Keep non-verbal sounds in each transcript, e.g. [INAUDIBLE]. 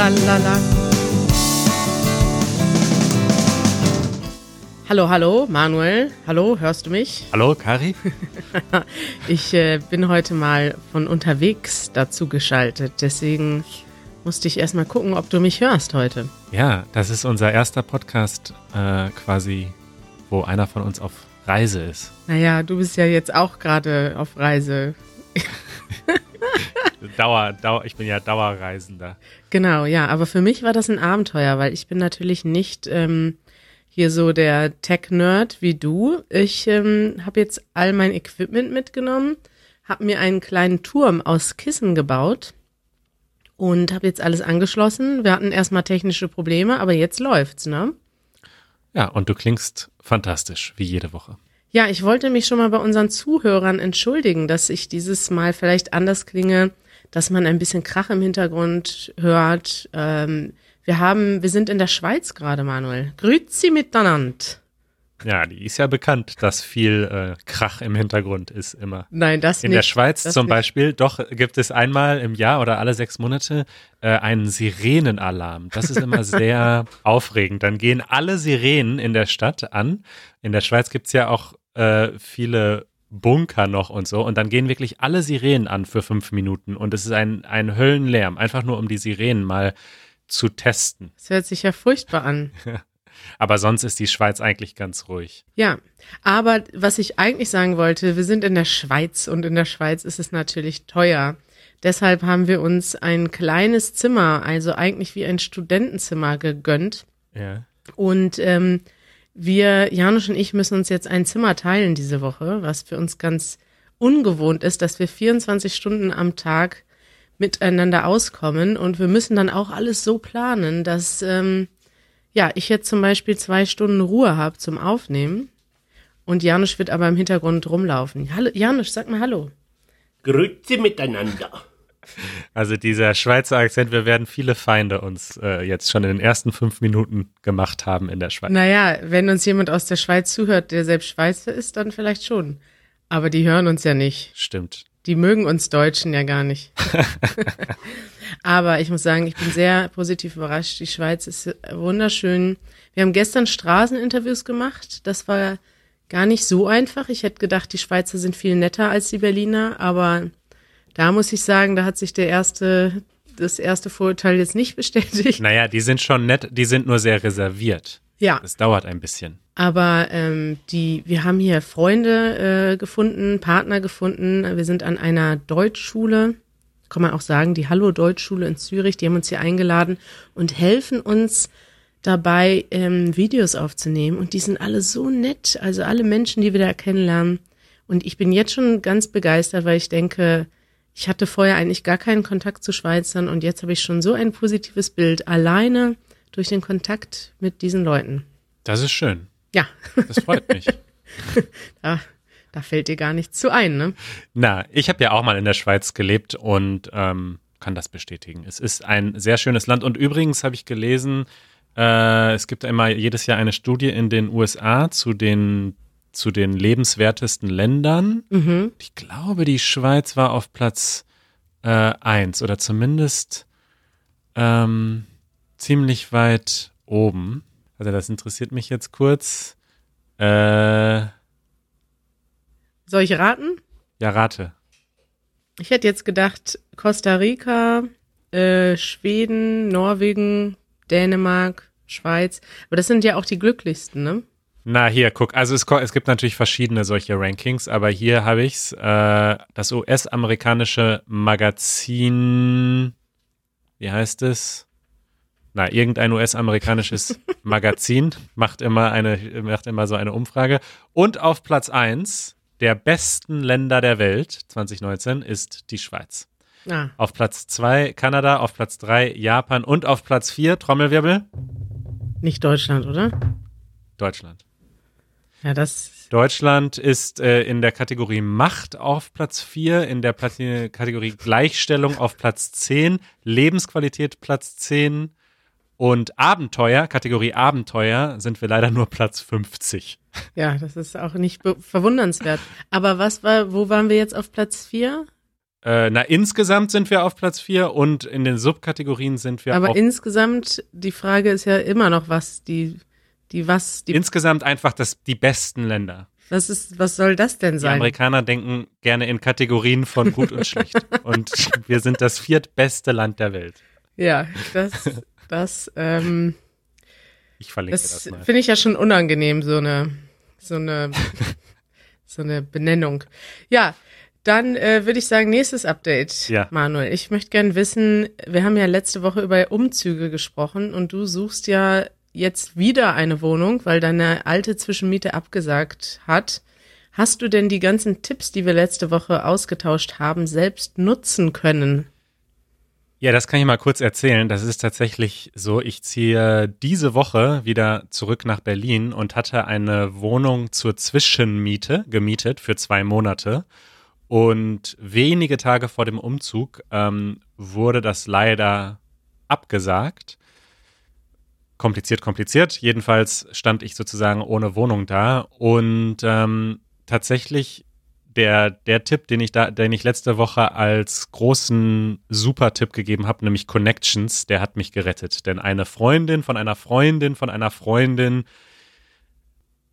la la la. Hallo, hallo, Manuel. Hallo, hörst du mich? Hallo, Kari. [LAUGHS] ich äh, bin heute mal von unterwegs dazu geschaltet. Deswegen musste ich erstmal gucken, ob du mich hörst heute. Ja, das ist unser erster Podcast äh, quasi, wo einer von uns auf Reise ist. Naja, du bist ja jetzt auch gerade auf Reise. [LAUGHS] Dauer, Dauer, ich bin ja Dauerreisender. Genau, ja, aber für mich war das ein Abenteuer, weil ich bin natürlich nicht ähm, hier so der Tech-Nerd wie du. Ich ähm, habe jetzt all mein Equipment mitgenommen, habe mir einen kleinen Turm aus Kissen gebaut und habe jetzt alles angeschlossen. Wir hatten erstmal technische Probleme, aber jetzt läuft's, ne? Ja, und du klingst fantastisch, wie jede Woche. Ja, ich wollte mich schon mal bei unseren Zuhörern entschuldigen, dass ich dieses Mal vielleicht anders klinge, dass man ein bisschen Krach im Hintergrund hört. Ähm, wir haben, wir sind in der Schweiz gerade, Manuel. Grüezi miteinander. Ja, die ist ja bekannt, dass viel äh, Krach im Hintergrund ist immer. Nein, das In nicht. der Schweiz das zum nicht. Beispiel, doch gibt es einmal im Jahr oder alle sechs Monate äh, einen Sirenenalarm. Das ist immer [LAUGHS] sehr aufregend. Dann gehen alle Sirenen in der Stadt an. In der Schweiz gibt's ja auch äh, viele Bunker noch und so. Und dann gehen wirklich alle Sirenen an für fünf Minuten. Und es ist ein, ein Höllenlärm, einfach nur um die Sirenen mal zu testen. Das hört sich ja furchtbar an. [LAUGHS] Aber sonst ist die Schweiz eigentlich ganz ruhig. Ja, aber was ich eigentlich sagen wollte, wir sind in der Schweiz und in der Schweiz ist es natürlich teuer. Deshalb haben wir uns ein kleines Zimmer, also eigentlich wie ein Studentenzimmer gegönnt. Ja. Und ähm, wir, Janusz und ich, müssen uns jetzt ein Zimmer teilen diese Woche, was für uns ganz ungewohnt ist, dass wir 24 Stunden am Tag miteinander auskommen. Und wir müssen dann auch alles so planen, dass ähm, ja ich jetzt zum Beispiel zwei Stunden Ruhe habe zum Aufnehmen. Und Janusz wird aber im Hintergrund rumlaufen. Hallo, Janusz, sag mal Hallo. Grüezi miteinander. Also dieser Schweizer Akzent, wir werden viele Feinde uns äh, jetzt schon in den ersten fünf Minuten gemacht haben in der Schweiz. Naja, wenn uns jemand aus der Schweiz zuhört, der selbst Schweizer ist, dann vielleicht schon. Aber die hören uns ja nicht. Stimmt. Die mögen uns Deutschen ja gar nicht. [LAUGHS] Aber ich muss sagen, ich bin sehr positiv überrascht. Die Schweiz ist wunderschön. Wir haben gestern Straßeninterviews gemacht. Das war gar nicht so einfach. Ich hätte gedacht, die Schweizer sind viel netter als die Berliner. Aber da muss ich sagen, da hat sich der erste, das erste Vorurteil jetzt nicht bestätigt. Naja, die sind schon nett, die sind nur sehr reserviert. Ja, Das dauert ein bisschen. aber ähm, die, wir haben hier Freunde äh, gefunden, Partner gefunden. Wir sind an einer Deutschschule, kann man auch sagen, die Hallo Deutschschule in Zürich. Die haben uns hier eingeladen und helfen uns dabei, ähm, Videos aufzunehmen. Und die sind alle so nett, also alle Menschen, die wir da kennenlernen. Und ich bin jetzt schon ganz begeistert, weil ich denke, ich hatte vorher eigentlich gar keinen Kontakt zu Schweizern und jetzt habe ich schon so ein positives Bild alleine durch den Kontakt mit diesen Leuten. Das ist schön. Ja, Das freut mich. [LAUGHS] da, da fällt dir gar nichts zu ein, ne? Na, ich habe ja auch mal in der Schweiz gelebt und ähm, kann das bestätigen. Es ist ein sehr schönes Land. Und übrigens habe ich gelesen, äh, es gibt immer jedes Jahr eine Studie in den USA zu den zu den lebenswertesten Ländern. Mhm. Ich glaube, die Schweiz war auf Platz äh, eins oder zumindest ähm, ziemlich weit oben. Also das interessiert mich jetzt kurz. Äh, Soll ich raten? ja, rate. Ich hätte jetzt gedacht, Costa Rica, äh, Schweden, Norwegen, Dänemark, Schweiz. Aber das sind ja auch die glücklichsten, ne? Na, hier, guck. Also es, es gibt natürlich verschiedene solche Rankings, aber hier habe ich's. Äh, das US-amerikanische Magazin, wie heißt es? Na, irgendein US-amerikanisches [LAUGHS] Magazin macht immer eine, macht immer so eine Umfrage. Und auf Platz eins der besten Länder der Welt 2019 ist die Schweiz. Ah, Auf Platz zwei Kanada, auf Platz drei Japan und auf Platz vier Trommelwirbel nicht Deutschland, oder? Deutschland. Ja, das. Deutschland ist äh, in der Kategorie Macht auf Platz 4, in der Plati Kategorie Gleichstellung auf Platz 10, Lebensqualität Platz 10 und Abenteuer, Kategorie Abenteuer, sind wir leider nur Platz 50. Ja, das ist auch nicht verwundernswert. Aber was war, wo waren wir jetzt auf Platz vier? Äh, na, insgesamt sind wir auf Platz 4 und in den Subkategorien sind wir Aber insgesamt, die Frage ist ja immer noch, was die, die was, die, insgesamt einfach das, die besten Länder. was ist, was soll das denn Die sein? Amerikaner denken gerne in Kategorien von gut und schlecht. [LAUGHS] Und wir sind das viertbeste Land der Welt. Ja, das, das, ähm, Ich verlinke das das, mal. finde ich ja schon unangenehm, so eine, so eine, [LAUGHS] so eine Benennung. Ja, dann äh, würde ich sagen, nächstes Update, Ja. Manuel. Ich möchte gern wissen, wir haben ja letzte Woche über Umzüge gesprochen und du suchst ja jetzt wieder eine Wohnung, weil deine alte Zwischenmiete abgesagt hat. Hast du denn die ganzen Tipps, die wir letzte Woche ausgetauscht haben, selbst nutzen können? Ja, das kann ich mal kurz erzählen. Das ist tatsächlich so, ich ziehe diese Woche wieder zurück nach Berlin und hatte eine Wohnung zur Zwischenmiete gemietet für zwei Monate. Und wenige Tage vor dem Umzug ähm, wurde das leider abgesagt. Kompliziert, kompliziert. Jedenfalls stand ich sozusagen ohne Wohnung da. Und ähm, tatsächlich der, der Tipp, den ich da, den ich letzte Woche als großen Super-Tipp gegeben habe, nämlich Connections, der hat mich gerettet. Denn eine Freundin von einer Freundin von einer Freundin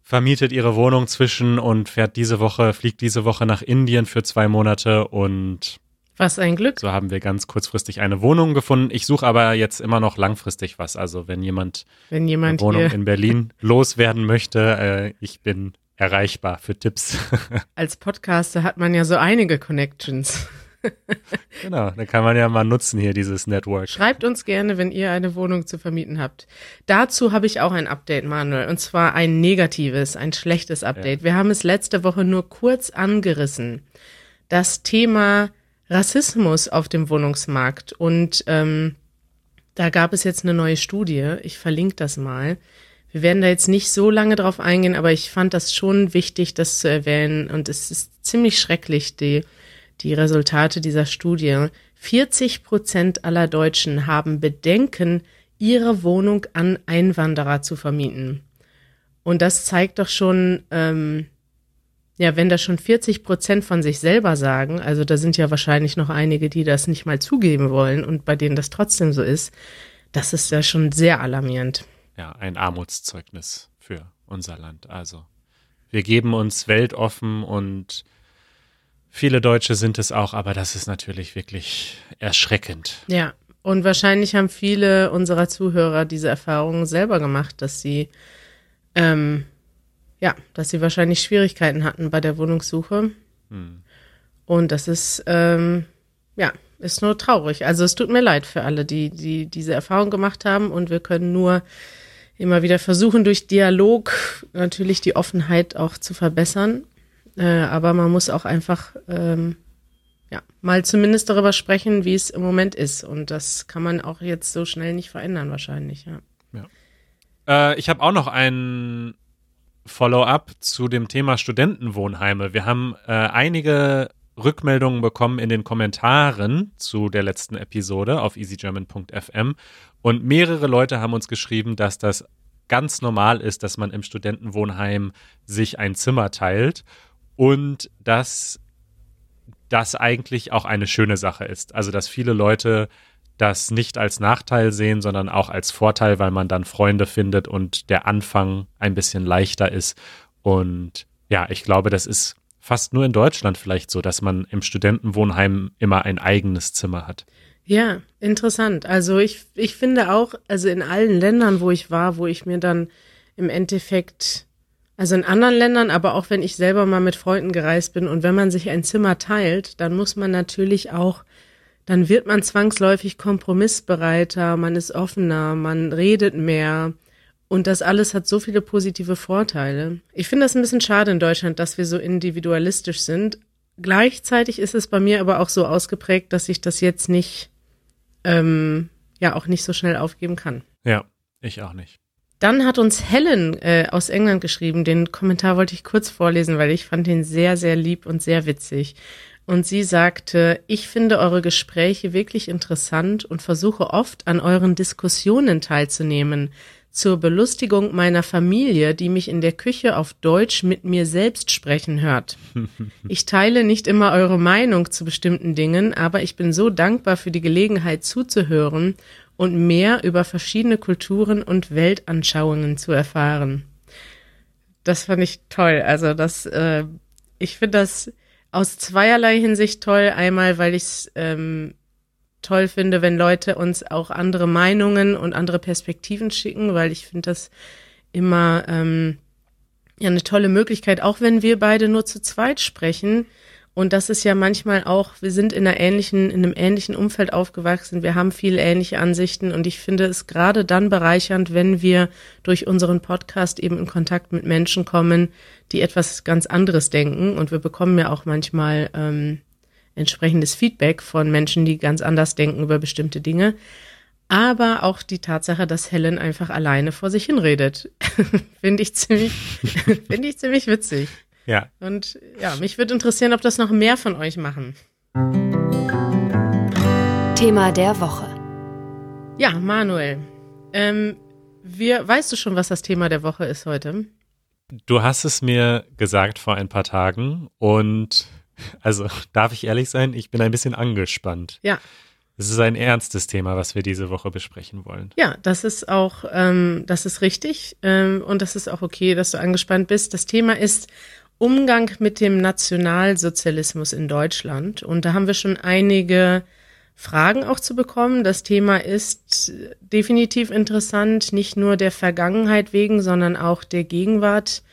vermietet ihre Wohnung zwischen und fährt diese Woche, fliegt diese Woche nach Indien für zwei Monate und Was ein Glück. so haben wir ganz kurzfristig eine Wohnung gefunden. Ich suche aber jetzt immer noch langfristig was. Also wenn jemand Wenn eine jemand Wohnung hier in Berlin [LAUGHS] loswerden möchte, äh, ich bin erreichbar für Tipps. [LAUGHS] als Podcaster hat man ja so einige Connections. [LAUGHS] genau, dann kann man ja mal nutzen hier dieses Network. Schreibt uns gerne, wenn ihr eine Wohnung zu vermieten habt. Dazu habe ich auch ein Update, Manuel, und zwar ein negatives, ein schlechtes Update. Wir haben es letzte Woche nur kurz angerissen. Das Thema Rassismus auf dem Wohnungsmarkt. Und ähm, da gab es jetzt eine neue Studie. Ich verlinke das mal. Wir werden da jetzt nicht so lange drauf eingehen, aber ich fand das schon wichtig, das zu erwähnen. Und es ist ziemlich schrecklich, die, die Resultate dieser Studie. 40 Prozent aller Deutschen haben Bedenken, ihre Wohnung an Einwanderer zu vermieten. Und das zeigt doch schon, ähm, ja, wenn das schon 40 Prozent von sich selber sagen, also da sind ja wahrscheinlich noch einige, die das nicht mal zugeben wollen und bei denen das trotzdem so ist, das ist ja schon sehr alarmierend. Ja, ein Armutszeugnis für unser Land. Also wir geben uns weltoffen und viele Deutsche sind es auch, aber das ist natürlich wirklich erschreckend. Ja, und wahrscheinlich haben viele unserer Zuhörer diese Erfahrungen selber gemacht, dass sie, ähm, ja, dass sie wahrscheinlich Schwierigkeiten hatten bei der Wohnungssuche. Und das ist, ähm, ja, ist nur traurig. Also es tut mir leid für alle, die, die diese Erfahrung gemacht haben und wir können nur immer wieder versuchen, durch Dialog natürlich die Offenheit auch zu verbessern. Äh, aber man muss auch einfach ähm, ja, mal zumindest darüber sprechen, wie es im Moment ist. Und das kann man auch jetzt so schnell nicht verändern, wahrscheinlich, ja. Äh, ich habe auch noch ein Follow-up zu dem Thema Studentenwohnheime. Wir haben äh, einige Rückmeldungen bekommen in den Kommentaren zu der letzten Episode auf easygerman.fm und mehrere Leute haben uns geschrieben, dass das ganz normal ist, dass man im Studentenwohnheim sich ein Zimmer teilt und dass das eigentlich auch eine schöne Sache ist. Also, dass viele Leute das nicht als Nachteil sehen, sondern auch als Vorteil, weil man dann Freunde findet und der Anfang ein bisschen leichter ist. Und ja, ich glaube, das ist fast nur in Deutschland vielleicht so, dass man im Studentenwohnheim immer ein eigenes Zimmer hat. Ja, interessant. Also ich, ich finde auch, also in allen Ländern, wo ich war, wo ich mir dann im Endeffekt, also in anderen Ländern, aber auch wenn ich selber mal mit Freunden gereist bin und wenn man sich ein Zimmer teilt, dann muss man natürlich auch, dann wird man zwangsläufig kompromissbereiter, man ist offener, man redet mehr. Und das alles hat so viele positive Vorteile. Ich finde das ein bisschen schade in Deutschland, dass wir so individualistisch sind. Gleichzeitig ist es bei mir aber auch so ausgeprägt, dass ich das jetzt nicht, ähm, ja, auch nicht so schnell aufgeben kann. Ja, ich auch nicht. Dann hat uns Helen äh, aus England geschrieben. Den Kommentar wollte ich kurz vorlesen, weil ich fand ihn sehr, sehr lieb und sehr witzig. Und sie sagte, ich finde eure Gespräche wirklich interessant und versuche oft an euren Diskussionen teilzunehmen. zur Belustigung meiner Familie, die mich in der Küche auf Deutsch mit mir selbst sprechen hört. [LAUGHS] Ich teile nicht immer eure Meinung zu bestimmten Dingen, aber ich bin so dankbar für die Gelegenheit zuzuhören und mehr über verschiedene Kulturen und Weltanschauungen zu erfahren. Das fand ich toll. Also das, äh, ich finde das aus zweierlei Hinsicht toll. Einmal, weil ich es ähm, toll finde, wenn Leute uns auch andere Meinungen und andere Perspektiven schicken, weil ich finde das immer ähm, ja eine tolle Möglichkeit, auch wenn wir beide nur zu zweit sprechen. Und das ist ja manchmal auch, wir sind in einer ähnlichen, in einem ähnlichen Umfeld aufgewachsen, wir haben viele ähnliche Ansichten und ich finde es gerade dann bereichernd, wenn wir durch unseren Podcast eben in Kontakt mit Menschen kommen, die etwas ganz anderes denken. Und wir bekommen ja auch manchmal ähm, entsprechendes Feedback von Menschen, die ganz anders denken über bestimmte Dinge. Aber auch die Tatsache, dass Helen einfach alleine vor sich hinredet, [LAUGHS] finde ich ziemlich, [LAUGHS] finde ich ziemlich witzig. Ja. Und ja, mich würde interessieren, ob das noch mehr von euch machen. Thema der Woche. Ja, Manuel, ähm, wir, weißt du schon, was das Thema der Woche ist heute? Du hast es mir gesagt vor ein paar Tagen und also darf ich ehrlich sein, ich bin ein bisschen angespannt. Ja. Es ist ein ernstes Thema, was wir diese Woche besprechen wollen. Ja, das ist auch, ähm, das ist richtig ähm, und das ist auch okay, dass du angespannt bist. Das Thema ist Umgang mit dem Nationalsozialismus in Deutschland und da haben wir schon einige Fragen auch zu bekommen. Das Thema ist definitiv interessant, nicht nur der Vergangenheit wegen, sondern auch der Gegenwart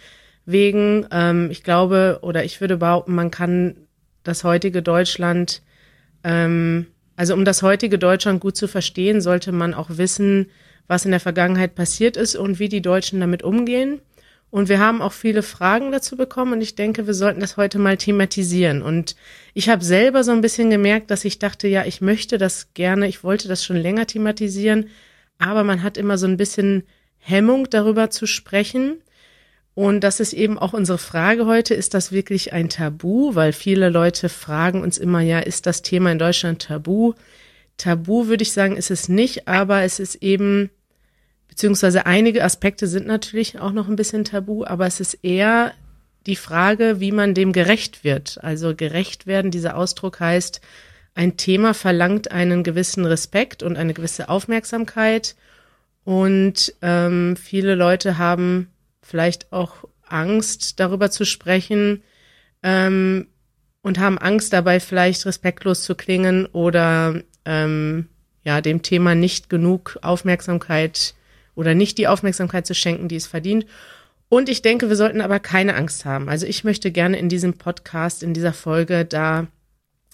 wegen. Ähm, ich glaube oder ich würde behaupten, man kann das heutige Deutschland ähm, also um das heutige Deutschland gut zu verstehen, sollte man auch wissen, was in der Vergangenheit passiert ist und wie die Deutschen damit umgehen. Und wir haben auch viele Fragen dazu bekommen und ich denke, wir sollten das heute mal thematisieren. Und ich habe selber so ein bisschen gemerkt, dass ich dachte, ja, ich möchte das gerne, ich wollte das schon länger thematisieren, aber man hat immer so ein bisschen Hemmung darüber zu sprechen. Und das ist eben auch unsere Frage heute, ist das wirklich ein Tabu? Weil viele Leute fragen uns immer, ja, ist das Thema in Deutschland tabu? Tabu würde ich sagen, ist es nicht, aber es ist eben, beziehungsweise einige Aspekte sind natürlich auch noch ein bisschen tabu, aber es ist eher die Frage, wie man dem gerecht wird. Also gerecht werden, dieser Ausdruck heißt, ein Thema verlangt einen gewissen Respekt und eine gewisse Aufmerksamkeit. Und ähm, viele Leute haben vielleicht auch Angst, darüber zu sprechen ähm, und haben Angst dabei, vielleicht respektlos zu klingen oder ähm, ja, dem Thema nicht genug Aufmerksamkeit oder nicht die Aufmerksamkeit zu schenken, die es verdient. Und ich denke, wir sollten aber keine Angst haben. Also ich möchte gerne in diesem Podcast, in dieser Folge da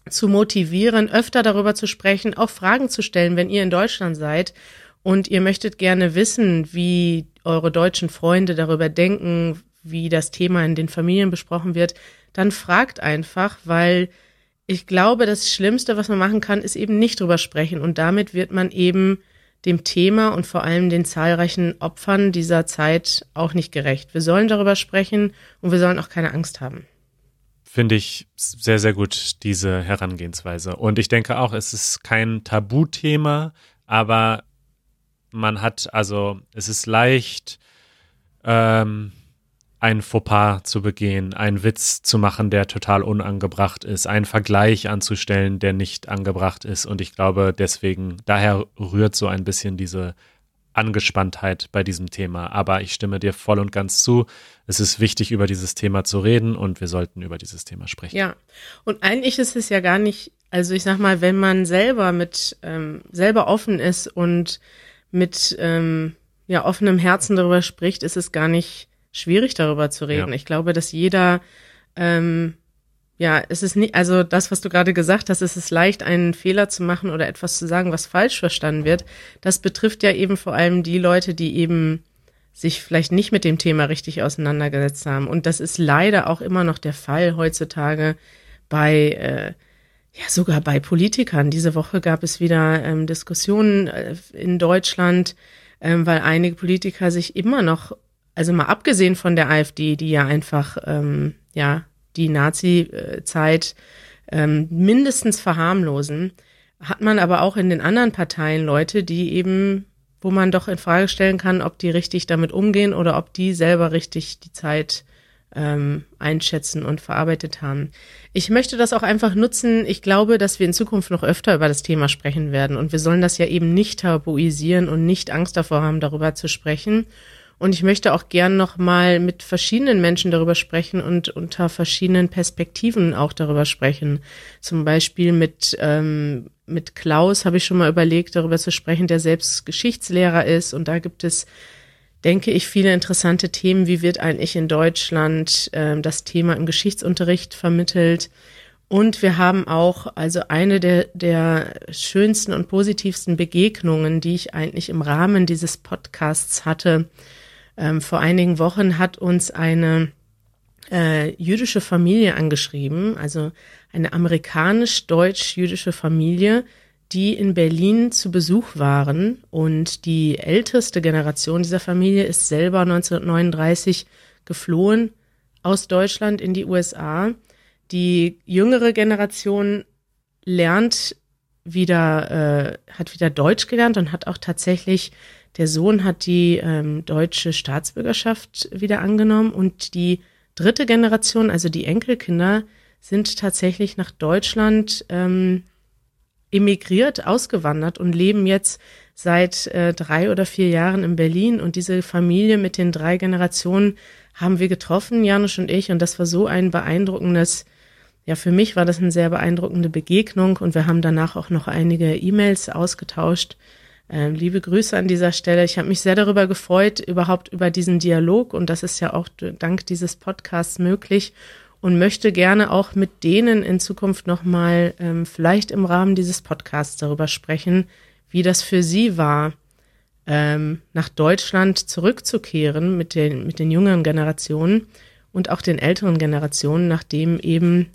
zu motivieren, öfter darüber zu sprechen, auch Fragen zu stellen, wenn ihr in Deutschland seid und ihr möchtet gerne wissen, wie eure deutschen Freunde darüber denken, wie das Thema in den Familien besprochen wird, dann fragt einfach, weil ich glaube, das Schlimmste, was man machen kann, ist eben nicht drüber sprechen. Und damit wird man eben dem Thema und vor allem den zahlreichen Opfern dieser Zeit auch nicht gerecht. Wir sollen darüber sprechen und wir sollen auch keine Angst haben. Finde ich sehr, sehr gut, diese Herangehensweise. Und ich denke auch, es ist kein Tabuthema, aber man hat, also es ist leicht, ähm, ein Fauxpas zu begehen, einen Witz zu machen, der total unangebracht ist, einen Vergleich anzustellen, der nicht angebracht ist. Und ich glaube, deswegen, daher rührt so ein bisschen diese Angespanntheit bei diesem Thema. Aber ich stimme dir voll und ganz zu. Es ist wichtig, über dieses Thema zu reden und wir sollten über dieses Thema sprechen. Ja, und eigentlich ist es ja gar nicht, also ich sag mal, wenn man selber mit, ähm, selber offen ist und mit ähm, ja, offenem Herzen darüber spricht, ist es gar nicht schwierig, darüber zu reden. Ja. Ich glaube, dass jeder, ähm, ja, es ist nicht, also das, was du gerade gesagt hast, es ist leicht, einen Fehler zu machen oder etwas zu sagen, was falsch verstanden wird. Das betrifft ja eben vor allem die Leute, die eben sich vielleicht nicht mit dem Thema richtig auseinandergesetzt haben. Und das ist leider auch immer noch der Fall heutzutage bei äh, ja, sogar bei Politikern. Diese Woche gab es wieder ähm, Diskussionen äh, in Deutschland, ähm, weil einige Politiker sich immer noch, also mal abgesehen von der AfD, die ja einfach, ähm, ja, die Nazi-Zeit ähm, mindestens verharmlosen, hat man aber auch in den anderen Parteien Leute, die eben wo man doch in Frage stellen kann, ob die richtig damit umgehen oder ob die selber richtig die Zeit ähm, einschätzen und verarbeitet haben. Ich möchte das auch einfach nutzen. Ich glaube, dass wir in Zukunft noch öfter über das Thema sprechen werden und wir sollen das ja eben nicht tabuisieren und nicht Angst davor haben, darüber zu sprechen. Und ich möchte auch gern noch mal mit verschiedenen Menschen darüber sprechen und unter verschiedenen Perspektiven auch darüber sprechen. Zum Beispiel mit ähm, mit Klaus habe ich schon mal überlegt, darüber zu sprechen, der selbst Geschichtslehrer ist und da gibt es denke ich, viele interessante Themen. Wie wird eigentlich in Deutschland äh, das Thema im Geschichtsunterricht vermittelt? Und wir haben auch, also eine der, der schönsten und positivsten Begegnungen, die ich eigentlich im Rahmen dieses Podcasts hatte. Ähm, vor einigen Wochen hat uns eine äh, jüdische Familie angeschrieben, also eine amerikanisch-deutsch-jüdische Familie, die in Berlin zu Besuch waren. Und die älteste Generation dieser Familie ist selber 1939 geflohen aus Deutschland in die USA. Die jüngere Generation lernt wieder, äh, hat wieder Deutsch gelernt und hat auch tatsächlich, der Sohn hat die ähm, deutsche Staatsbürgerschaft wieder angenommen und die dritte Generation, also die Enkelkinder, sind tatsächlich nach Deutschland ähm, emigriert, ausgewandert und leben jetzt seit äh, drei oder vier Jahren in Berlin. Und diese Familie mit den drei Generationen haben wir getroffen, Janusz und ich. Und das war so ein beeindruckendes, ja, für mich war das eine sehr beeindruckende Begegnung. Und wir haben danach auch noch einige E-Mails ausgetauscht. Äh, liebe Grüße an dieser Stelle. Ich habe mich sehr darüber gefreut, überhaupt über diesen Dialog. Und das ist ja auch dank dieses Podcasts möglich und möchte gerne auch mit denen in Zukunft nochmal ähm, vielleicht im Rahmen dieses Podcasts darüber sprechen, wie das für sie war, ähm, nach Deutschland zurückzukehren mit den, mit den jüngeren Generationen und auch den älteren Generationen, nachdem eben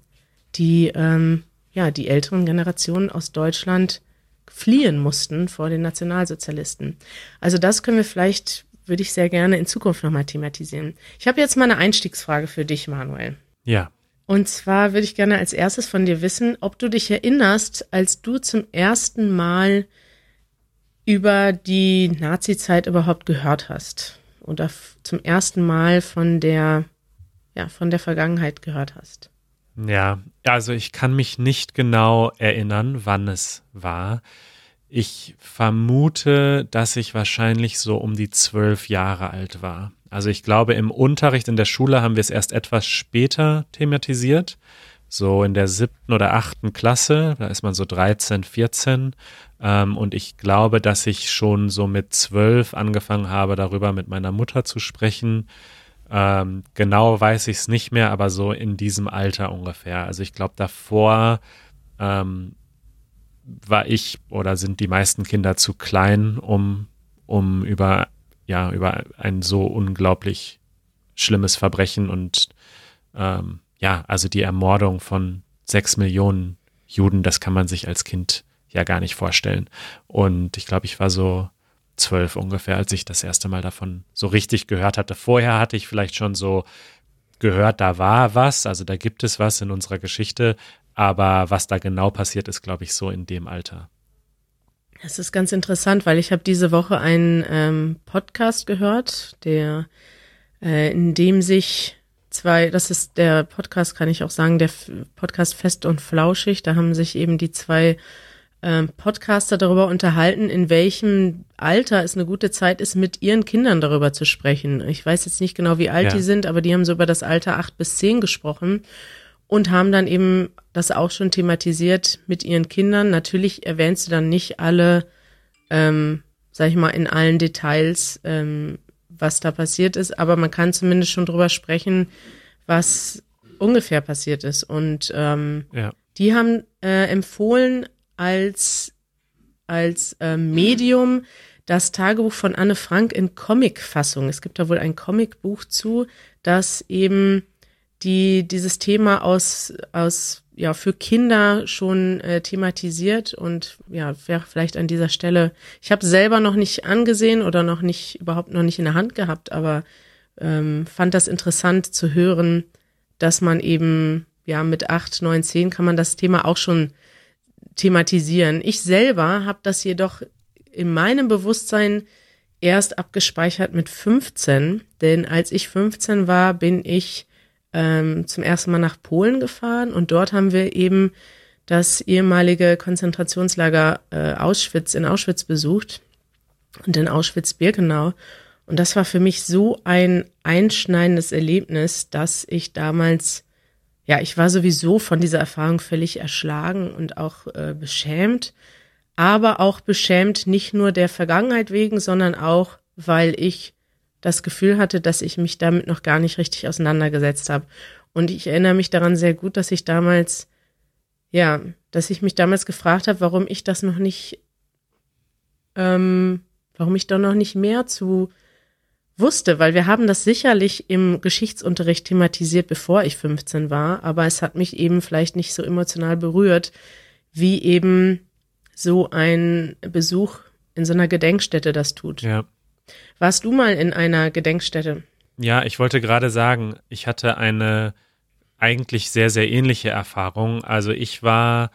die, ähm, ja, die älteren Generationen aus Deutschland fliehen mussten vor den Nationalsozialisten. Also das können wir vielleicht, würde ich sehr gerne in Zukunft nochmal thematisieren. Ich habe jetzt mal eine Einstiegsfrage für dich, Manuel. Ja. Und zwar würde ich gerne als erstes von dir wissen, ob du dich erinnerst, als du zum ersten Mal über die Nazi-Zeit überhaupt gehört hast oder zum ersten Mal von der, ja, von der Vergangenheit gehört hast. Ja, also ich kann mich nicht genau erinnern, wann es war. Ich vermute, dass ich wahrscheinlich so um die zwölf Jahre alt war. Also ich glaube, im Unterricht in der Schule haben wir es erst etwas später thematisiert. So in der siebten oder achten Klasse, da ist man so 13, 14. Ähm, und ich glaube, dass ich schon so mit zwölf angefangen habe, darüber mit meiner Mutter zu sprechen. Ähm, genau weiß ich es nicht mehr, aber so in diesem Alter ungefähr. Also ich glaube, davor ähm, war ich oder sind die meisten Kinder zu klein, um, um über ja, über ein so unglaublich schlimmes Verbrechen und ähm, ja, also die Ermordung von sechs Millionen Juden, das kann man sich als Kind ja gar nicht vorstellen. Und ich glaube, ich war so zwölf ungefähr, als ich das erste Mal davon so richtig gehört hatte. Vorher hatte ich vielleicht schon so gehört, da war was, also da gibt es was in unserer Geschichte, aber was da genau passiert ist, glaube ich, so in dem Alter. Es ist ganz interessant, weil ich habe diese Woche einen ähm, Podcast gehört, der äh, in dem sich zwei, das ist der Podcast, kann ich auch sagen, der Podcast Fest und Flauschig. Da haben sich eben die zwei ähm, Podcaster darüber unterhalten, in welchem Alter es eine gute Zeit ist, mit ihren Kindern darüber zu sprechen. Ich weiß jetzt nicht genau, wie alt ja. die sind, aber die haben so über das Alter acht bis zehn gesprochen und haben dann eben das auch schon thematisiert mit ihren Kindern. Natürlich erwähnst du dann nicht alle, ähm, sag ich mal, in allen Details, ähm, was da passiert ist, aber man kann zumindest schon drüber sprechen, was ungefähr passiert ist. Und ähm, ja. die haben äh, empfohlen als als äh, Medium das Tagebuch von Anne Frank in Comicfassung. Es gibt da wohl ein Comicbuch zu, das eben die dieses Thema aus, aus ja für Kinder schon äh, thematisiert und ja wäre vielleicht an dieser Stelle. Ich habe selber noch nicht angesehen oder noch nicht überhaupt noch nicht in der Hand gehabt, aber ähm, fand das interessant zu hören, dass man eben ja mit acht, neun, zehn kann man das Thema auch schon thematisieren. Ich selber habe das jedoch in meinem Bewusstsein erst abgespeichert mit 15, denn als ich 15 war, bin ich ähm, zum ersten Mal nach Polen gefahren und dort haben wir eben das ehemalige Konzentrationslager äh, Auschwitz in Auschwitz besucht und in Auschwitz-Birkenau. Und das war für mich so ein einschneidendes Erlebnis, dass ich damals, ja, ich war sowieso von dieser Erfahrung völlig erschlagen und auch äh, beschämt, aber auch beschämt nicht nur der Vergangenheit wegen, sondern auch, weil ich das Gefühl hatte, dass ich mich damit noch gar nicht richtig auseinandergesetzt habe. Und ich erinnere mich daran sehr gut, dass ich damals, ja, dass ich mich damals gefragt habe, warum ich das noch nicht, ähm, warum ich da noch nicht mehr zu wusste, weil wir haben das sicherlich im Geschichtsunterricht thematisiert, bevor ich 15 war, aber es hat mich eben vielleicht nicht so emotional berührt, wie eben so ein Besuch in so einer Gedenkstätte das tut. Ja. Warst du mal in einer Gedenkstätte? Ja, ich wollte gerade sagen, ich hatte eine eigentlich sehr, sehr ähnliche Erfahrung. Also ich war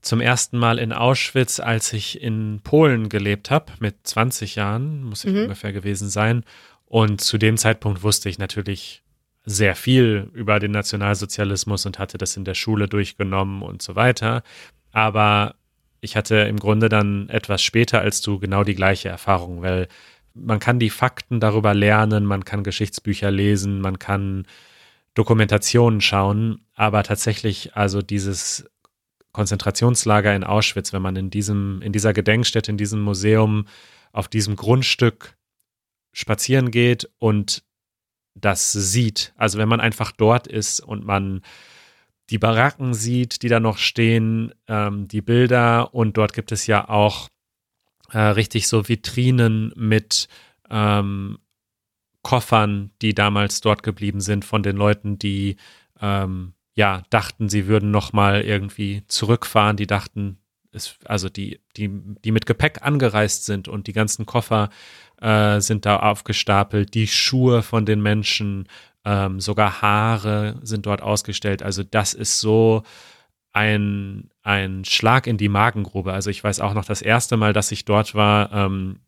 zum ersten Mal in Auschwitz, als ich in Polen gelebt habe, mit 20 Jahren, muss ich mhm. ungefähr gewesen sein. Und zu dem Zeitpunkt wusste ich natürlich sehr viel über den Nationalsozialismus und hatte das in der Schule durchgenommen und so weiter. Aber ich hatte im Grunde dann etwas später als du genau die gleiche Erfahrung, weil man kann die Fakten darüber lernen, man kann Geschichtsbücher lesen, man kann Dokumentationen schauen, aber tatsächlich also dieses Konzentrationslager in Auschwitz, wenn man in diesem, in dieser Gedenkstätte, in diesem Museum, auf diesem Grundstück spazieren geht und das sieht. Also wenn man einfach dort ist und man die Baracken sieht, die da noch stehen, ähm, die Bilder und dort gibt es ja auch äh, richtig so Vitrinen mit ähm, Koffern, die damals dort geblieben sind von den Leuten, die ähm, ja dachten, sie würden noch mal irgendwie zurückfahren, die dachten, es, also die, die, die mit Gepäck angereist sind und die ganzen Koffer äh, sind da aufgestapelt, die Schuhe von den Menschen, ähm, sogar Haare sind dort ausgestellt. Also das ist so ein, ein Schlag in die Magengrube. Also ich weiß auch noch, das erste Mal, dass ich dort war, ähm,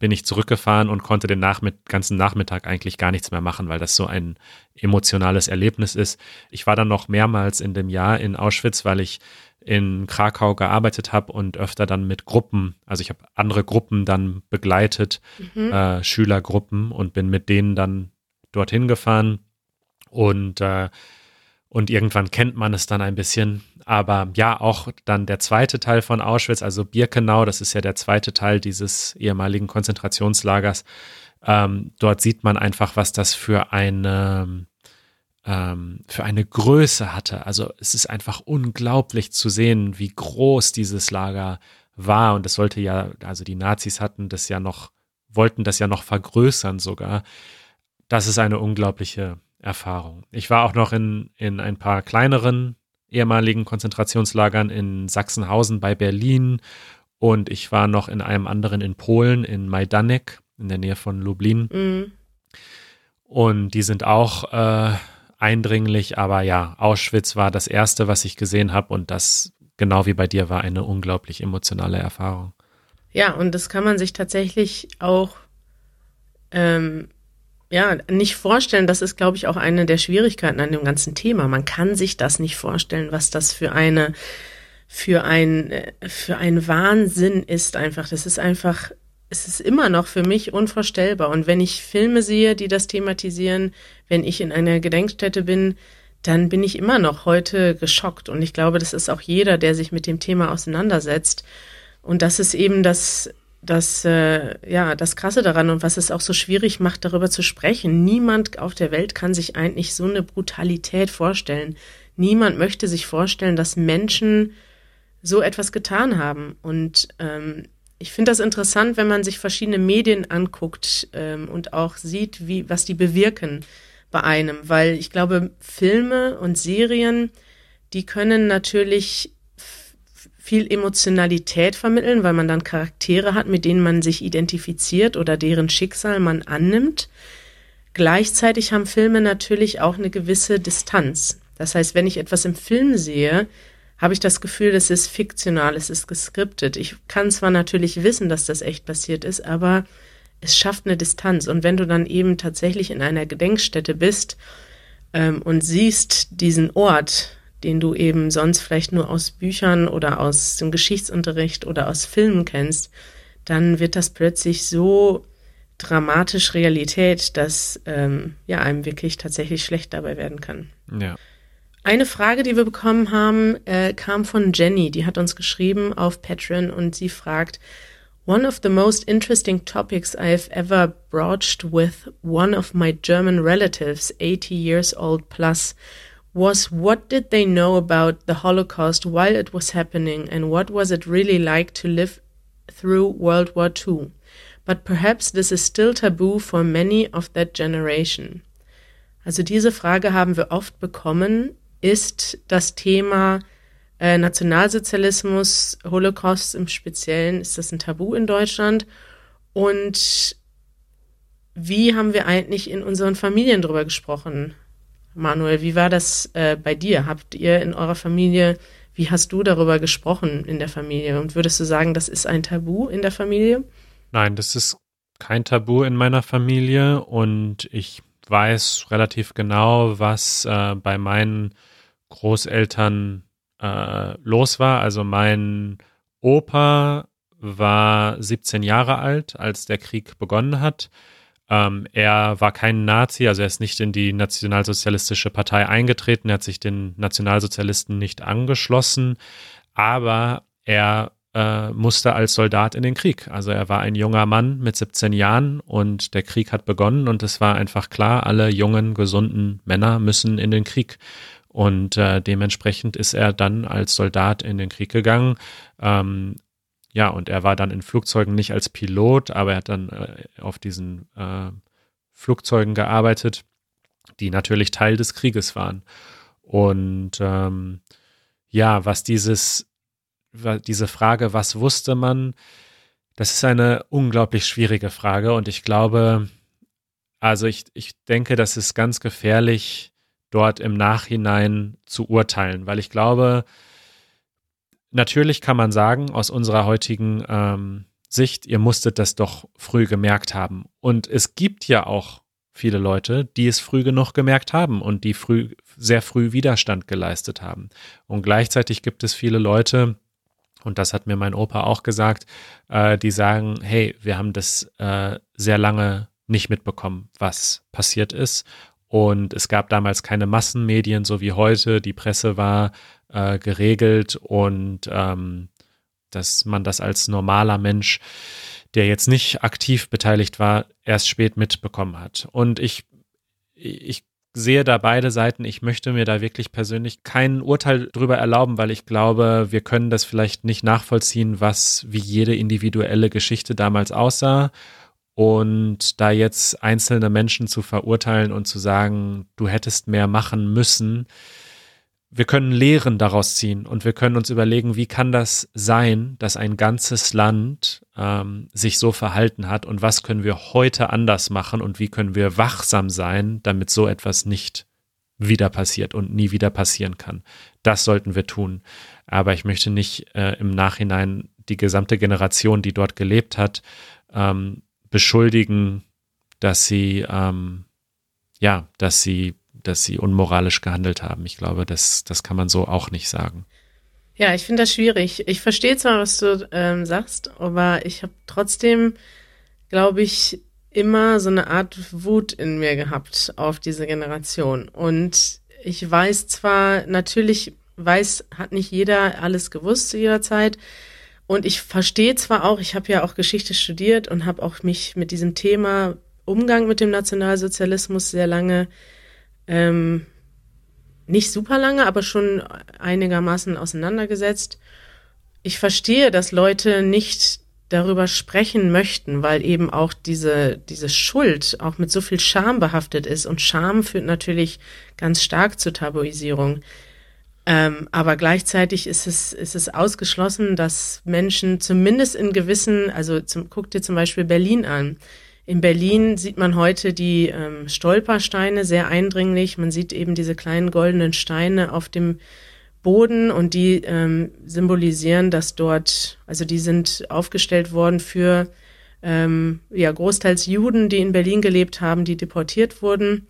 bin ich zurückgefahren und konnte den Nachmitt ganzen Nachmittag eigentlich gar nichts mehr machen, weil das so ein emotionales Erlebnis ist. Ich war dann noch mehrmals in dem Jahr in Auschwitz, weil ich in Krakau gearbeitet habe und öfter dann mit Gruppen, also ich habe andere Gruppen dann begleitet, mhm. äh, Schülergruppen und bin mit denen dann dorthin gefahren und äh, und irgendwann kennt man es dann ein bisschen. Aber ja, auch dann der zweite Teil von Auschwitz, also Birkenau, das ist ja der zweite Teil dieses ehemaligen Konzentrationslagers. Ähm, dort sieht man einfach, was das für eine, ähm, für eine Größe hatte. Also es ist einfach unglaublich zu sehen, wie groß dieses Lager war. Und es sollte ja, also die Nazis hatten das ja noch, wollten das ja noch vergrößern sogar. Das ist eine unglaubliche Erfahrung. Ich war auch noch in, in ein paar kleineren ehemaligen Konzentrationslagern in Sachsenhausen bei Berlin und ich war noch in einem anderen in Polen, in Majdanek, in der Nähe von Lublin. Mhm. Und die sind auch äh, eindringlich, aber ja, Auschwitz war das erste, was ich gesehen habe und das, genau wie bei dir, war eine unglaublich emotionale Erfahrung. Ja, und das kann man sich tatsächlich auch ähm, ja, nicht vorstellen, das ist, glaube ich, auch eine der Schwierigkeiten an dem ganzen Thema. Man kann sich das nicht vorstellen, was das für eine, für ein, für ein Wahnsinn ist einfach. Das ist einfach, es ist immer noch für mich unvorstellbar. Und wenn ich Filme sehe, die das thematisieren, wenn ich in einer Gedenkstätte bin, dann bin ich immer noch heute geschockt. Und ich glaube, das ist auch jeder, der sich mit dem Thema auseinandersetzt. Und das ist eben das, das, äh, ja, das Krasse daran und was es auch so schwierig macht, darüber zu sprechen. Niemand auf der Welt kann sich eigentlich so eine Brutalität vorstellen. Niemand möchte sich vorstellen, dass Menschen so etwas getan haben. Und ähm, ich finde das interessant, wenn man sich verschiedene Medien anguckt ähm, und auch sieht, wie, was die bewirken bei einem. Weil ich glaube, Filme und Serien, die können natürlich viel Emotionalität vermitteln, weil man dann Charaktere hat, mit denen man sich identifiziert oder deren Schicksal man annimmt. Gleichzeitig haben Filme natürlich auch eine gewisse Distanz. Das heißt, wenn ich etwas im Film sehe, habe ich das Gefühl, es ist fiktional, es ist geskriptet. Ich kann zwar natürlich wissen, dass das echt passiert ist, aber es schafft eine Distanz. Und wenn du dann eben tatsächlich in einer Gedenkstätte bist ähm, und siehst diesen Ort, den du eben sonst vielleicht nur aus Büchern oder aus dem Geschichtsunterricht oder aus Filmen kennst, dann wird das plötzlich so dramatisch Realität, dass ähm, ja einem wirklich tatsächlich schlecht dabei werden kann. Ja. Eine Frage, die wir bekommen haben, äh, kam von Jenny. Die hat uns geschrieben auf Patreon und sie fragt, One of the most interesting topics I've ever broached with one of my German relatives, 80 years old plus, was what did they know about the Holocaust while it was happening and what was it really like to live through World War II? But perhaps this is still taboo for many of that generation. Also diese Frage haben wir oft bekommen ist das Thema äh, Nationalsozialismus, Holocaust im Speziellen, ist das ein Tabu in Deutschland? Und wie haben wir eigentlich in unseren Familien drüber gesprochen? Manuel, wie war das äh, bei dir? Habt ihr in eurer Familie, wie hast du darüber gesprochen in der Familie? Und würdest du sagen, das ist ein Tabu in der Familie? Nein, das ist kein Tabu in meiner Familie und ich weiß relativ genau, was äh, bei meinen Großeltern äh, los war. Also mein Opa war 17 Jahre alt, als der Krieg begonnen hat. Ähm, er war kein Nazi, also er ist nicht in die nationalsozialistische Partei eingetreten, er hat sich den Nationalsozialisten nicht angeschlossen, aber er äh, musste als Soldat in den Krieg. Also er war ein junger Mann mit 17 Jahren und der Krieg hat begonnen und es war einfach klar, alle jungen, gesunden Männer müssen in den Krieg. Und äh, dementsprechend ist er dann als Soldat in den Krieg gegangen. Ähm, ja, und er war dann in Flugzeugen nicht als Pilot, aber er hat dann äh, auf diesen äh, Flugzeugen gearbeitet, die natürlich Teil des Krieges waren. Und ähm, ja, was dieses, diese Frage, was wusste man, das ist eine unglaublich schwierige Frage und ich glaube, also ich, ich denke, das ist ganz gefährlich, dort im Nachhinein zu urteilen, weil ich glaube, natürlich kann man sagen, aus unserer heutigen ähm, Sicht, ihr musstet das doch früh gemerkt haben. Und es gibt ja auch viele Leute, die es früh genug gemerkt haben und die früh, sehr früh Widerstand geleistet haben. Und gleichzeitig gibt es viele Leute, und das hat mir mein Opa auch gesagt, äh, die sagen, hey, wir haben das äh, sehr lange nicht mitbekommen, was passiert ist. Und es gab damals keine Massenmedien, so wie heute. Die Presse war äh, geregelt und ähm, dass man das als normaler Mensch, der jetzt nicht aktiv beteiligt war, erst spät mitbekommen hat. Und ich, ich sehe da beide Seiten. Ich möchte mir da wirklich persönlich kein Urteil drüber erlauben, weil ich glaube, wir können das vielleicht nicht nachvollziehen, was wie jede individuelle Geschichte damals aussah. Und da jetzt einzelne Menschen zu verurteilen und zu sagen, du hättest mehr machen müssen, wir können Lehren daraus ziehen und wir können uns überlegen, wie kann das sein, dass ein ganzes Land ähm, sich so verhalten hat und was können wir heute anders machen und wie können wir wachsam sein, damit so etwas nicht wieder passiert und nie wieder passieren kann. Das sollten wir tun. Aber ich möchte nicht äh, im Nachhinein die gesamte Generation, die dort gelebt hat, ähm, beschuldigen, dass sie, ähm, ja, dass sie, dass sie unmoralisch gehandelt haben. Ich glaube, das, das kann man so auch nicht sagen. Ja, ich finde das schwierig. Ich verstehe zwar, was du ähm, sagst, aber ich habe trotzdem, glaube ich, immer so eine Art Wut in mir gehabt auf diese Generation. Und ich weiß zwar, natürlich weiß, hat nicht jeder alles gewusst zu ihrer Zeit, und ich verstehe zwar auch, ich habe ja auch Geschichte studiert und habe auch mich mit diesem Thema Umgang mit dem Nationalsozialismus sehr lange, ähm, nicht super lange, aber schon einigermaßen auseinandergesetzt. Ich verstehe, dass Leute nicht darüber sprechen möchten, weil eben auch diese, diese Schuld auch mit so viel Scham behaftet ist. Und Scham führt natürlich ganz stark zur Tabuisierung. Ähm, aber gleichzeitig ist es, ist es ausgeschlossen, dass Menschen zumindest in gewissen, also zum, guck dir zum Beispiel Berlin an. In Berlin sieht man heute die ähm, Stolpersteine sehr eindringlich. Man sieht eben diese kleinen goldenen Steine auf dem Boden und die ähm, symbolisieren, dass dort, also die sind aufgestellt worden für ähm, ja großteils Juden, die in Berlin gelebt haben, die deportiert wurden,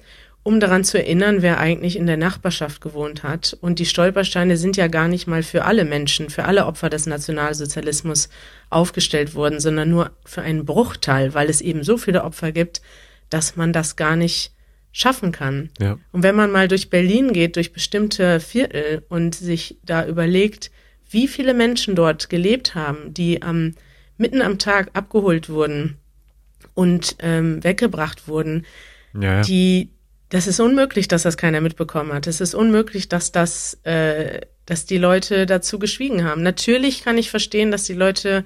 um daran zu erinnern, wer eigentlich in der Nachbarschaft gewohnt hat. Und die Stolpersteine sind ja gar nicht mal für alle Menschen, für alle Opfer des Nationalsozialismus aufgestellt worden, sondern nur für einen Bruchteil, weil es eben so viele Opfer gibt, dass man das gar nicht schaffen kann. Ja. Und wenn man mal durch Berlin geht, durch bestimmte Viertel und sich da überlegt, wie viele Menschen dort gelebt haben, die am mitten am Tag abgeholt wurden und ähm, weggebracht wurden, Ja, ja. die das ist unmöglich, dass das keiner mitbekommen hat. Es ist unmöglich, dass das, äh, dass die Leute dazu geschwiegen haben. Natürlich kann ich verstehen, dass die Leute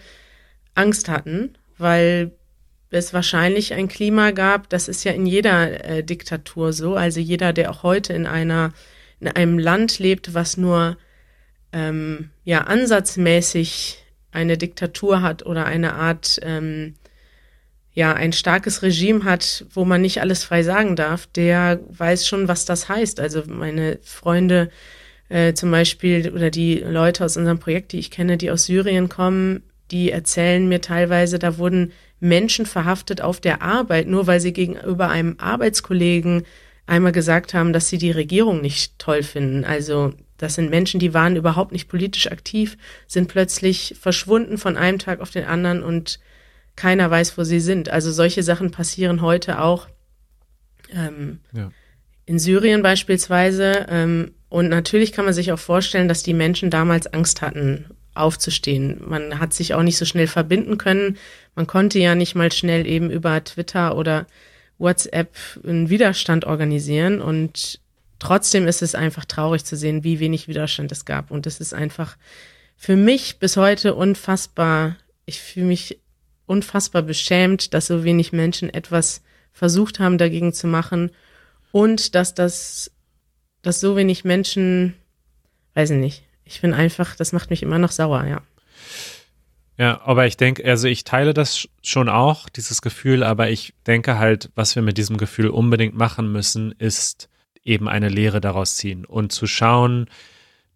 Angst hatten, weil es wahrscheinlich ein Klima gab, das ist ja in jeder äh, Diktatur so. Also jeder, der auch heute in einer, in einem Land lebt, was nur ähm, ja ansatzmäßig eine Diktatur hat oder eine Art ähm, ja ein starkes Regime hat, wo man nicht alles frei sagen darf, der weiß schon, was das heißt. Also meine Freunde äh, zum Beispiel oder die Leute aus unserem Projekt, die ich kenne, die aus Syrien kommen, die erzählen mir teilweise, da wurden Menschen verhaftet auf der Arbeit, nur weil sie gegenüber einem Arbeitskollegen einmal gesagt haben, dass sie die Regierung nicht toll finden. Also das sind Menschen, die waren überhaupt nicht politisch aktiv, sind plötzlich verschwunden von einem Tag auf den anderen und keiner weiß, wo sie sind. Also solche Sachen passieren heute auch ähm, Ja. in Syrien beispielsweise. Ähm, und natürlich kann man sich auch vorstellen, dass die Menschen damals Angst hatten, aufzustehen. Man hat sich auch nicht so schnell verbinden können. Man konnte ja nicht mal schnell eben über Twitter oder WhatsApp einen Widerstand organisieren. Und trotzdem ist es einfach traurig zu sehen, wie wenig Widerstand es gab. Und es ist einfach für mich bis heute unfassbar. Ich fühle mich unfassbar beschämt, dass so wenig Menschen etwas versucht haben, dagegen zu machen und dass das, dass so wenig Menschen, weiß ich nicht. Ich bin einfach, das macht mich immer noch sauer, ja. Ja, aber ich denke, also ich teile das sch- schon auch, dieses Gefühl, aber ich denke halt, was wir mit diesem Gefühl unbedingt machen müssen, ist eben eine Lehre daraus ziehen und zu schauen,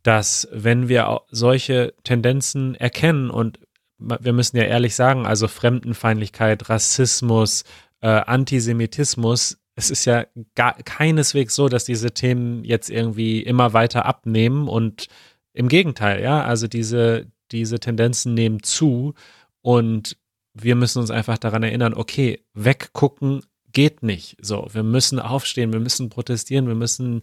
dass wenn wir solche Tendenzen erkennen und wir müssen ja ehrlich sagen, also Fremdenfeindlichkeit, Rassismus, äh, Antisemitismus, es ist ja gar keineswegs so, dass diese Themen jetzt irgendwie immer weiter abnehmen und im Gegenteil, ja, also diese, diese Tendenzen nehmen zu und wir müssen uns einfach daran erinnern, okay, weggucken geht nicht. So, wir müssen aufstehen, wir müssen protestieren, wir müssen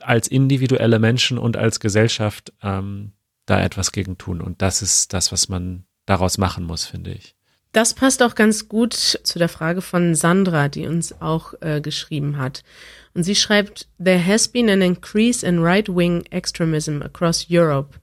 als individuelle Menschen und als Gesellschaft ähm, da etwas gegen tun. Und das ist das, was man daraus machen muss, finde ich. Das passt auch ganz gut zu der Frage von Sandra, die uns auch äh, geschrieben hat. Und sie schreibt, There has been an increase in right-wing extremism across Europe.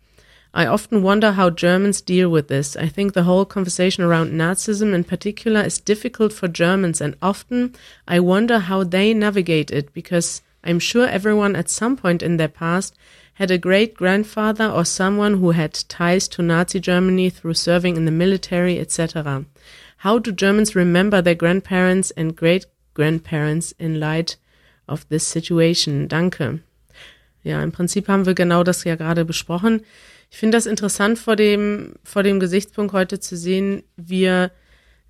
I often wonder how Germans deal with this. I think the whole conversation around Nazism in particular is difficult for Germans, and often I wonder how they navigate it because I'm sure everyone at some point in their past had a great grandfather or someone who had ties to Nazi Germany through serving in the military, etc. How do Germans remember their grandparents and great grandparents in light of this situation? Danke. Ja, im Prinzip haben wir genau das ja gerade besprochen. Ich finde das interessant vor dem, vor dem Gesichtspunkt heute zu sehen, wir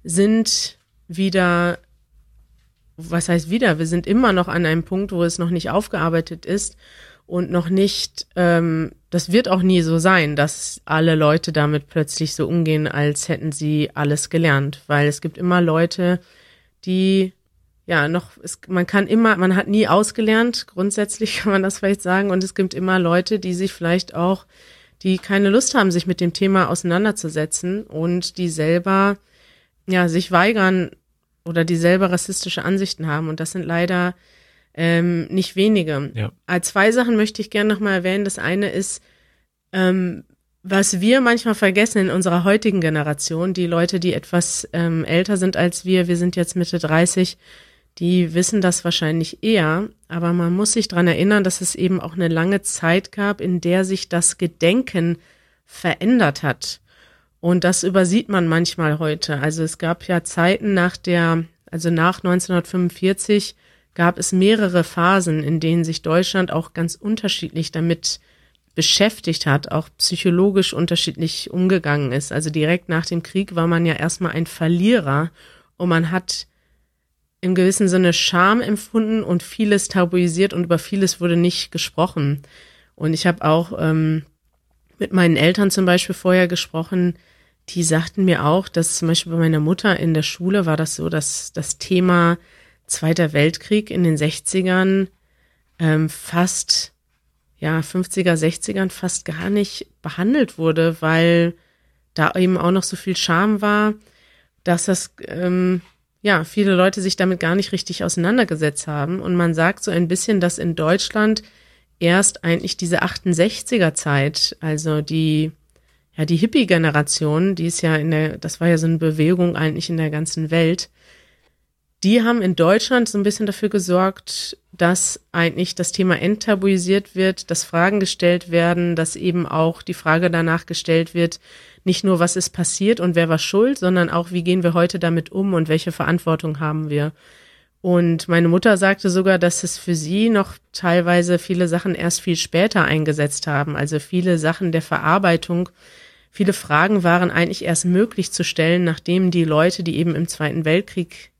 sind wieder, was heißt wieder? Wir sind immer noch an einem Punkt, wo es noch nicht aufgearbeitet ist und noch nicht, ähm, das wird auch nie so sein, dass alle Leute damit plötzlich so umgehen, als hätten sie alles gelernt, weil es gibt immer Leute, die ja noch, es, man kann immer, man hat nie ausgelernt, grundsätzlich [LAUGHS] kann man das vielleicht sagen, und es gibt immer Leute, die sich vielleicht auch, die keine Lust haben, sich mit dem Thema auseinanderzusetzen und die selber ja sich weigern oder die selber rassistische Ansichten haben. Und das sind leider ähm, nicht wenige. Ja. Als zwei Sachen möchte ich gerne nochmal erwähnen. Das eine ist, ähm, was wir manchmal vergessen in unserer heutigen Generation, die Leute, die etwas ähm, älter sind als wir, wir sind jetzt Mitte 30, die wissen das wahrscheinlich eher, aber man muss sich dran erinnern, dass es eben auch eine lange Zeit gab, in der sich das Gedenken verändert hat. Und das übersieht man manchmal heute. Also es gab ja Zeiten nach der, also nach 1945 gab es mehrere Phasen, in denen sich Deutschland auch ganz unterschiedlich damit beschäftigt hat, auch psychologisch unterschiedlich umgegangen ist. Also direkt nach dem Krieg war man ja erstmal ein Verlierer und man hat im gewissen Sinne Scham empfunden und vieles tabuisiert und über vieles wurde nicht gesprochen. Und ich habe auch ähm, mit meinen Eltern zum Beispiel vorher gesprochen, die sagten mir auch, dass zum Beispiel bei meiner Mutter in der Schule war das so, dass das Thema Zweiter Weltkrieg in den 60ern ähm, fast, ja, 50er, 60ern fast gar nicht behandelt wurde, weil da eben auch noch so viel Scham war, dass das ähm, ja, viele Leute sich damit gar nicht richtig auseinandergesetzt haben. Und man sagt so ein bisschen, dass in Deutschland erst eigentlich diese 68er Zeit, also die, ja, die Hippie-Generation, die ist ja in der, das war ja so eine Bewegung eigentlich in der ganzen Welt, die haben in Deutschland so ein bisschen dafür gesorgt, dass eigentlich das Thema enttabuisiert wird, dass Fragen gestellt werden, dass eben auch die Frage danach gestellt wird, nicht nur, was ist passiert und wer war schuld, sondern auch, wie gehen wir heute damit um und welche Verantwortung haben wir. Und meine Mutter sagte sogar, dass es für sie noch teilweise viele Sachen erst viel später eingesetzt haben. Also viele Sachen der Verarbeitung, viele Fragen waren eigentlich erst möglich zu stellen, nachdem die Leute, die eben im Zweiten Weltkrieg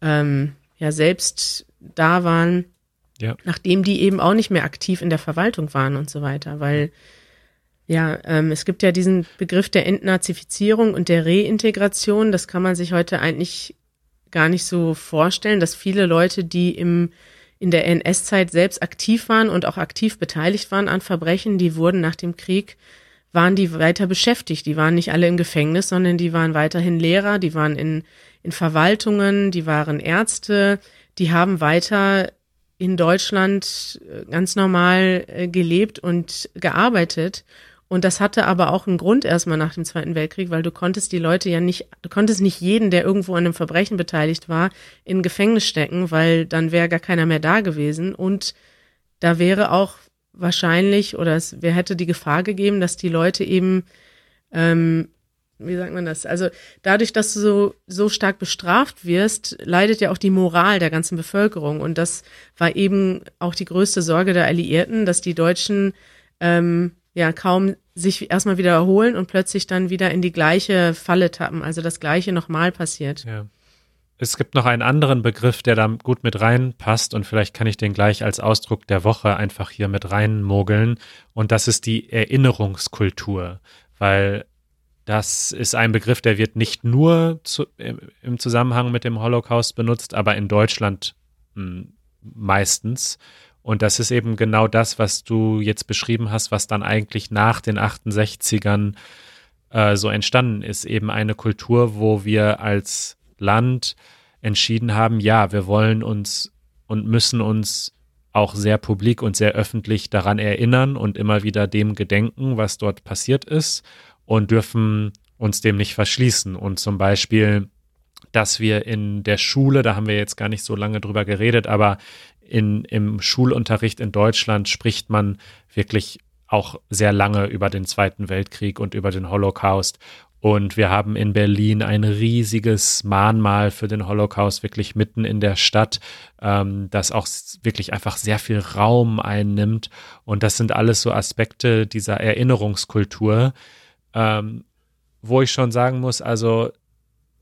ähm, ja selbst da waren, ja. nachdem die eben auch nicht mehr aktiv in der Verwaltung waren und so weiter, weil ja, ähm, es gibt ja diesen Begriff der Entnazifizierung und der Reintegration. Das kann man sich heute eigentlich gar nicht so vorstellen, dass viele Leute, die im in der NS-Zeit selbst aktiv waren und auch aktiv beteiligt waren an Verbrechen, die wurden nach dem Krieg, waren die weiter beschäftigt. Die waren nicht alle im Gefängnis, sondern die waren weiterhin Lehrer, die waren in, in Verwaltungen, die waren Ärzte, die haben weiter in Deutschland äh, ganz normal äh, gelebt und gearbeitet. Und das hatte aber auch einen Grund erstmal nach dem Zweiten Weltkrieg, weil du konntest die Leute ja nicht, du konntest nicht jeden, der irgendwo an einem Verbrechen beteiligt war, in Gefängnis stecken, weil dann wäre gar keiner mehr da gewesen. Und da wäre auch wahrscheinlich oder es wer hätte die Gefahr gegeben, dass die Leute eben, ähm, wie sagt man das? Also dadurch, dass du so, so stark bestraft wirst, leidet ja auch die Moral der ganzen Bevölkerung. Und das war eben auch die größte Sorge der Alliierten, dass die Deutschen ähm, ja kaum sich erstmal wieder erholen und plötzlich dann wieder in die gleiche Falle tappen, also das gleiche nochmal passiert. Ja. Es gibt noch einen anderen Begriff, der da gut mit reinpasst und vielleicht kann ich den gleich als Ausdruck der Woche einfach hier mit reinmogeln und das ist die Erinnerungskultur, weil das ist ein Begriff, der wird nicht nur zu, im Zusammenhang mit dem Holocaust benutzt, aber in Deutschland hm, meistens. Und das ist eben genau das, was du jetzt beschrieben hast, was dann eigentlich nach den 68ern äh, so entstanden ist. Eben eine Kultur, wo wir als Land entschieden haben, ja, wir wollen uns und müssen uns auch sehr publik und sehr öffentlich daran erinnern und immer wieder dem gedenken, was dort passiert ist und dürfen uns dem nicht verschließen. Und zum Beispiel, dass wir in der Schule, da haben wir jetzt gar nicht so lange drüber geredet, aber in, im Schulunterricht in Deutschland spricht man wirklich auch sehr lange über den Zweiten Weltkrieg und über den Holocaust. Und wir haben in Berlin ein riesiges Mahnmal für den Holocaust, wirklich mitten in der Stadt, ähm, das auch wirklich einfach sehr viel Raum einnimmt. Und das sind alles so Aspekte dieser Erinnerungskultur, ähm, wo ich schon sagen muss, also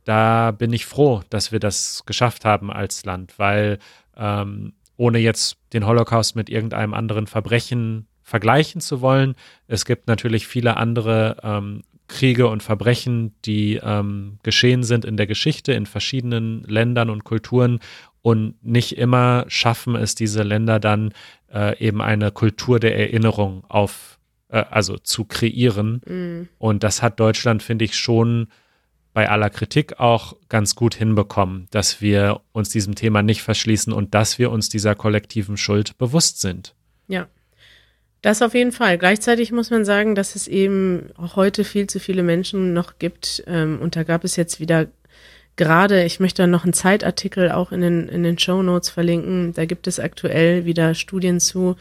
da bin ich froh, dass wir das geschafft haben als Land, weil ähm, ohne jetzt den Holocaust mit irgendeinem anderen Verbrechen vergleichen zu wollen. Es gibt natürlich viele andere ähm, Kriege und Verbrechen, die ähm, geschehen sind in der Geschichte in verschiedenen Ländern und Kulturen und nicht immer schaffen es diese Länder dann äh, eben eine Kultur der Erinnerung auf, äh, also zu kreieren. Mhm. Und das hat Deutschland, finde ich, schon bei aller Kritik auch ganz gut hinbekommen, dass wir uns diesem Thema nicht verschließen und dass wir uns dieser kollektiven Schuld bewusst sind. Ja. Das auf jeden Fall. Gleichzeitig muss man sagen, dass es eben auch heute viel zu viele Menschen noch gibt. Ähm, und da gab es jetzt wieder gerade, ich möchte noch einen Zeitartikel auch in den, in den Show Notes verlinken. Da gibt es aktuell wieder Studien zu.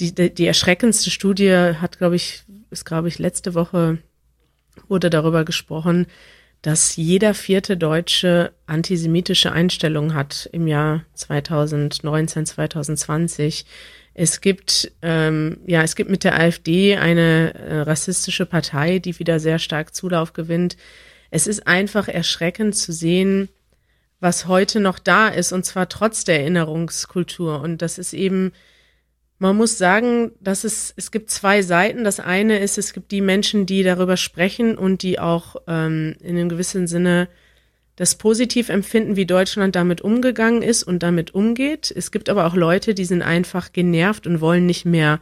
Die, die, die erschreckendste Studie hat, glaube ich, ist, glaube ich, letzte Woche wurde darüber gesprochen, dass jeder vierte Deutsche antisemitische Einstellungen hat im Jahr 2019, 2020. Es gibt, ähm, ja, es gibt mit der AfD eine äh, rassistische Partei, die wieder sehr stark Zulauf gewinnt. Es ist einfach erschreckend zu sehen, was heute noch da ist, und zwar trotz der Erinnerungskultur. Und das ist eben, man muss sagen, dass es, es gibt zwei Seiten. Das eine ist, es gibt die Menschen, die darüber sprechen und die auch ähm, in einem gewissen Sinne das positiv empfinden, wie Deutschland damit umgegangen ist und damit umgeht. Es gibt aber auch Leute, die sind einfach genervt und wollen nicht mehr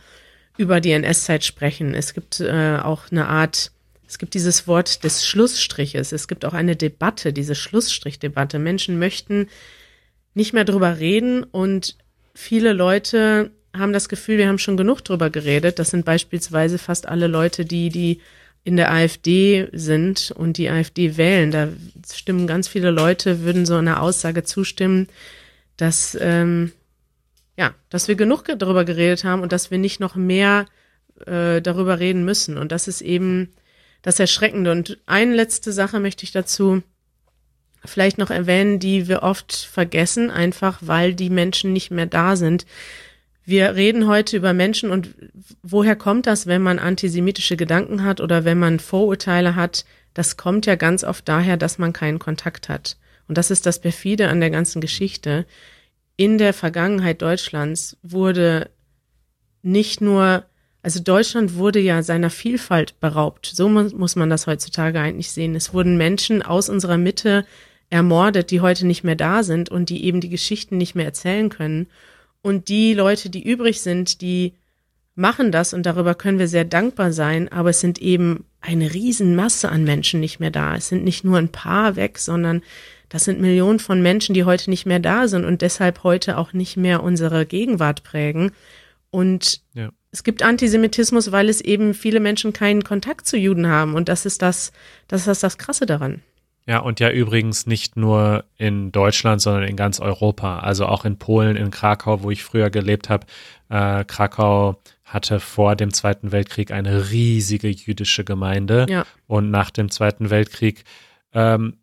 über die NS-Zeit sprechen. Es gibt äh, auch eine Art, es gibt dieses Wort des Schlussstriches. Es gibt auch eine Debatte, diese Schlussstrichdebatte. Menschen möchten nicht mehr drüber reden und viele Leute haben das Gefühl, wir haben schon genug drüber geredet. Das sind beispielsweise fast alle Leute, die die in der AfD sind und die AfD wählen, da stimmen ganz viele Leute, würden so einer Aussage zustimmen, dass, ähm, ja, dass wir genug darüber geredet haben und dass wir nicht noch mehr äh, darüber reden müssen. Und das ist eben das Erschreckende. Und eine letzte Sache möchte ich dazu vielleicht noch erwähnen, die wir oft vergessen, einfach weil die Menschen nicht mehr da sind. Wir reden heute über Menschen und woher kommt das, wenn man antisemitische Gedanken hat oder wenn man Vorurteile hat? Das kommt ja ganz oft daher, dass man keinen Kontakt hat. Und das ist das perfide an der ganzen Geschichte. In der Vergangenheit Deutschlands wurde nicht nur, also Deutschland wurde ja seiner Vielfalt beraubt. So muss man das heutzutage eigentlich sehen. Es wurden Menschen aus unserer Mitte ermordet, die heute nicht mehr da sind und die eben die Geschichten nicht mehr erzählen können. Und die Leute, die übrig sind, die machen das und darüber können wir sehr dankbar sein, aber es sind eben eine Riesenmasse an Menschen nicht mehr da. Es sind nicht nur ein paar weg, sondern das sind Millionen von Menschen, die heute nicht mehr da sind und deshalb heute auch nicht mehr unsere Gegenwart prägen. Und ja. es gibt Antisemitismus, weil es eben viele Menschen keinen Kontakt zu Juden haben. Und das ist das, das ist das Krasse daran. Ja, und ja übrigens nicht nur in Deutschland, sondern in ganz Europa. Also auch in Polen, in Krakau, wo ich früher gelebt habe. Äh, Krakau hatte vor dem Zweiten Weltkrieg eine riesige jüdische Gemeinde. Ja. Und nach dem Zweiten Weltkrieg ähm,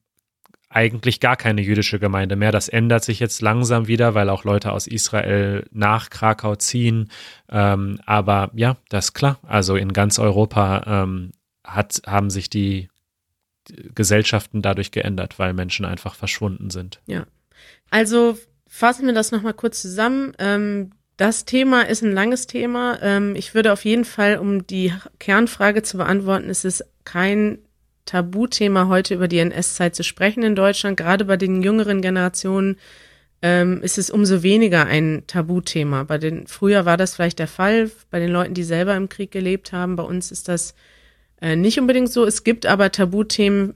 eigentlich gar keine jüdische Gemeinde mehr. Das ändert sich jetzt langsam wieder, weil auch Leute aus Israel nach Krakau ziehen. Ähm, aber ja, das ist klar. Also in ganz Europa ähm, hat, haben sich die Gesellschaften dadurch geändert, weil Menschen einfach verschwunden sind. Ja. Also fassen wir das nochmal kurz zusammen. Ähm, das Thema ist ein langes Thema. Ähm, ich würde auf jeden Fall, um die Kernfrage zu beantworten, es ist kein Tabuthema, heute über die NS-Zeit zu sprechen in Deutschland. Gerade bei den jüngeren Generationen ähm, ist es umso weniger ein Tabuthema. Bei den, früher war das vielleicht der Fall, bei den Leuten, die selber im Krieg gelebt haben. Bei uns ist das äh, nicht unbedingt so. Es gibt aber Tabuthemen,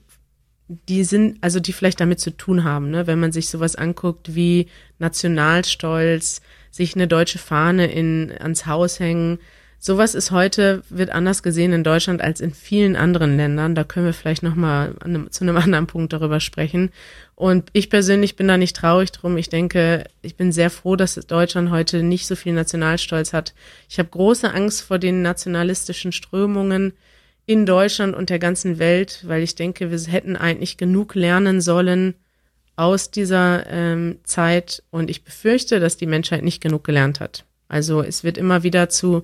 die sind, also die vielleicht damit zu tun haben, ne? wenn man sich sowas anguckt wie Nationalstolz, sich eine deutsche Fahne in, ans Haus hängen. Sowas ist heute, wird anders gesehen in Deutschland als in vielen anderen Ländern. Da können wir vielleicht nochmal zu einem [LAUGHS] anderen Punkt darüber sprechen. Und ich persönlich bin da nicht traurig drum. Ich denke, ich bin sehr froh, dass Deutschland heute nicht so viel Nationalstolz hat. Ich habe große Angst vor den nationalistischen Strömungen, in Deutschland und der ganzen Welt, weil ich denke, wir hätten eigentlich genug lernen sollen aus dieser ähm, Zeit und ich befürchte, dass die Menschheit nicht genug gelernt hat. Also es wird immer wieder zu,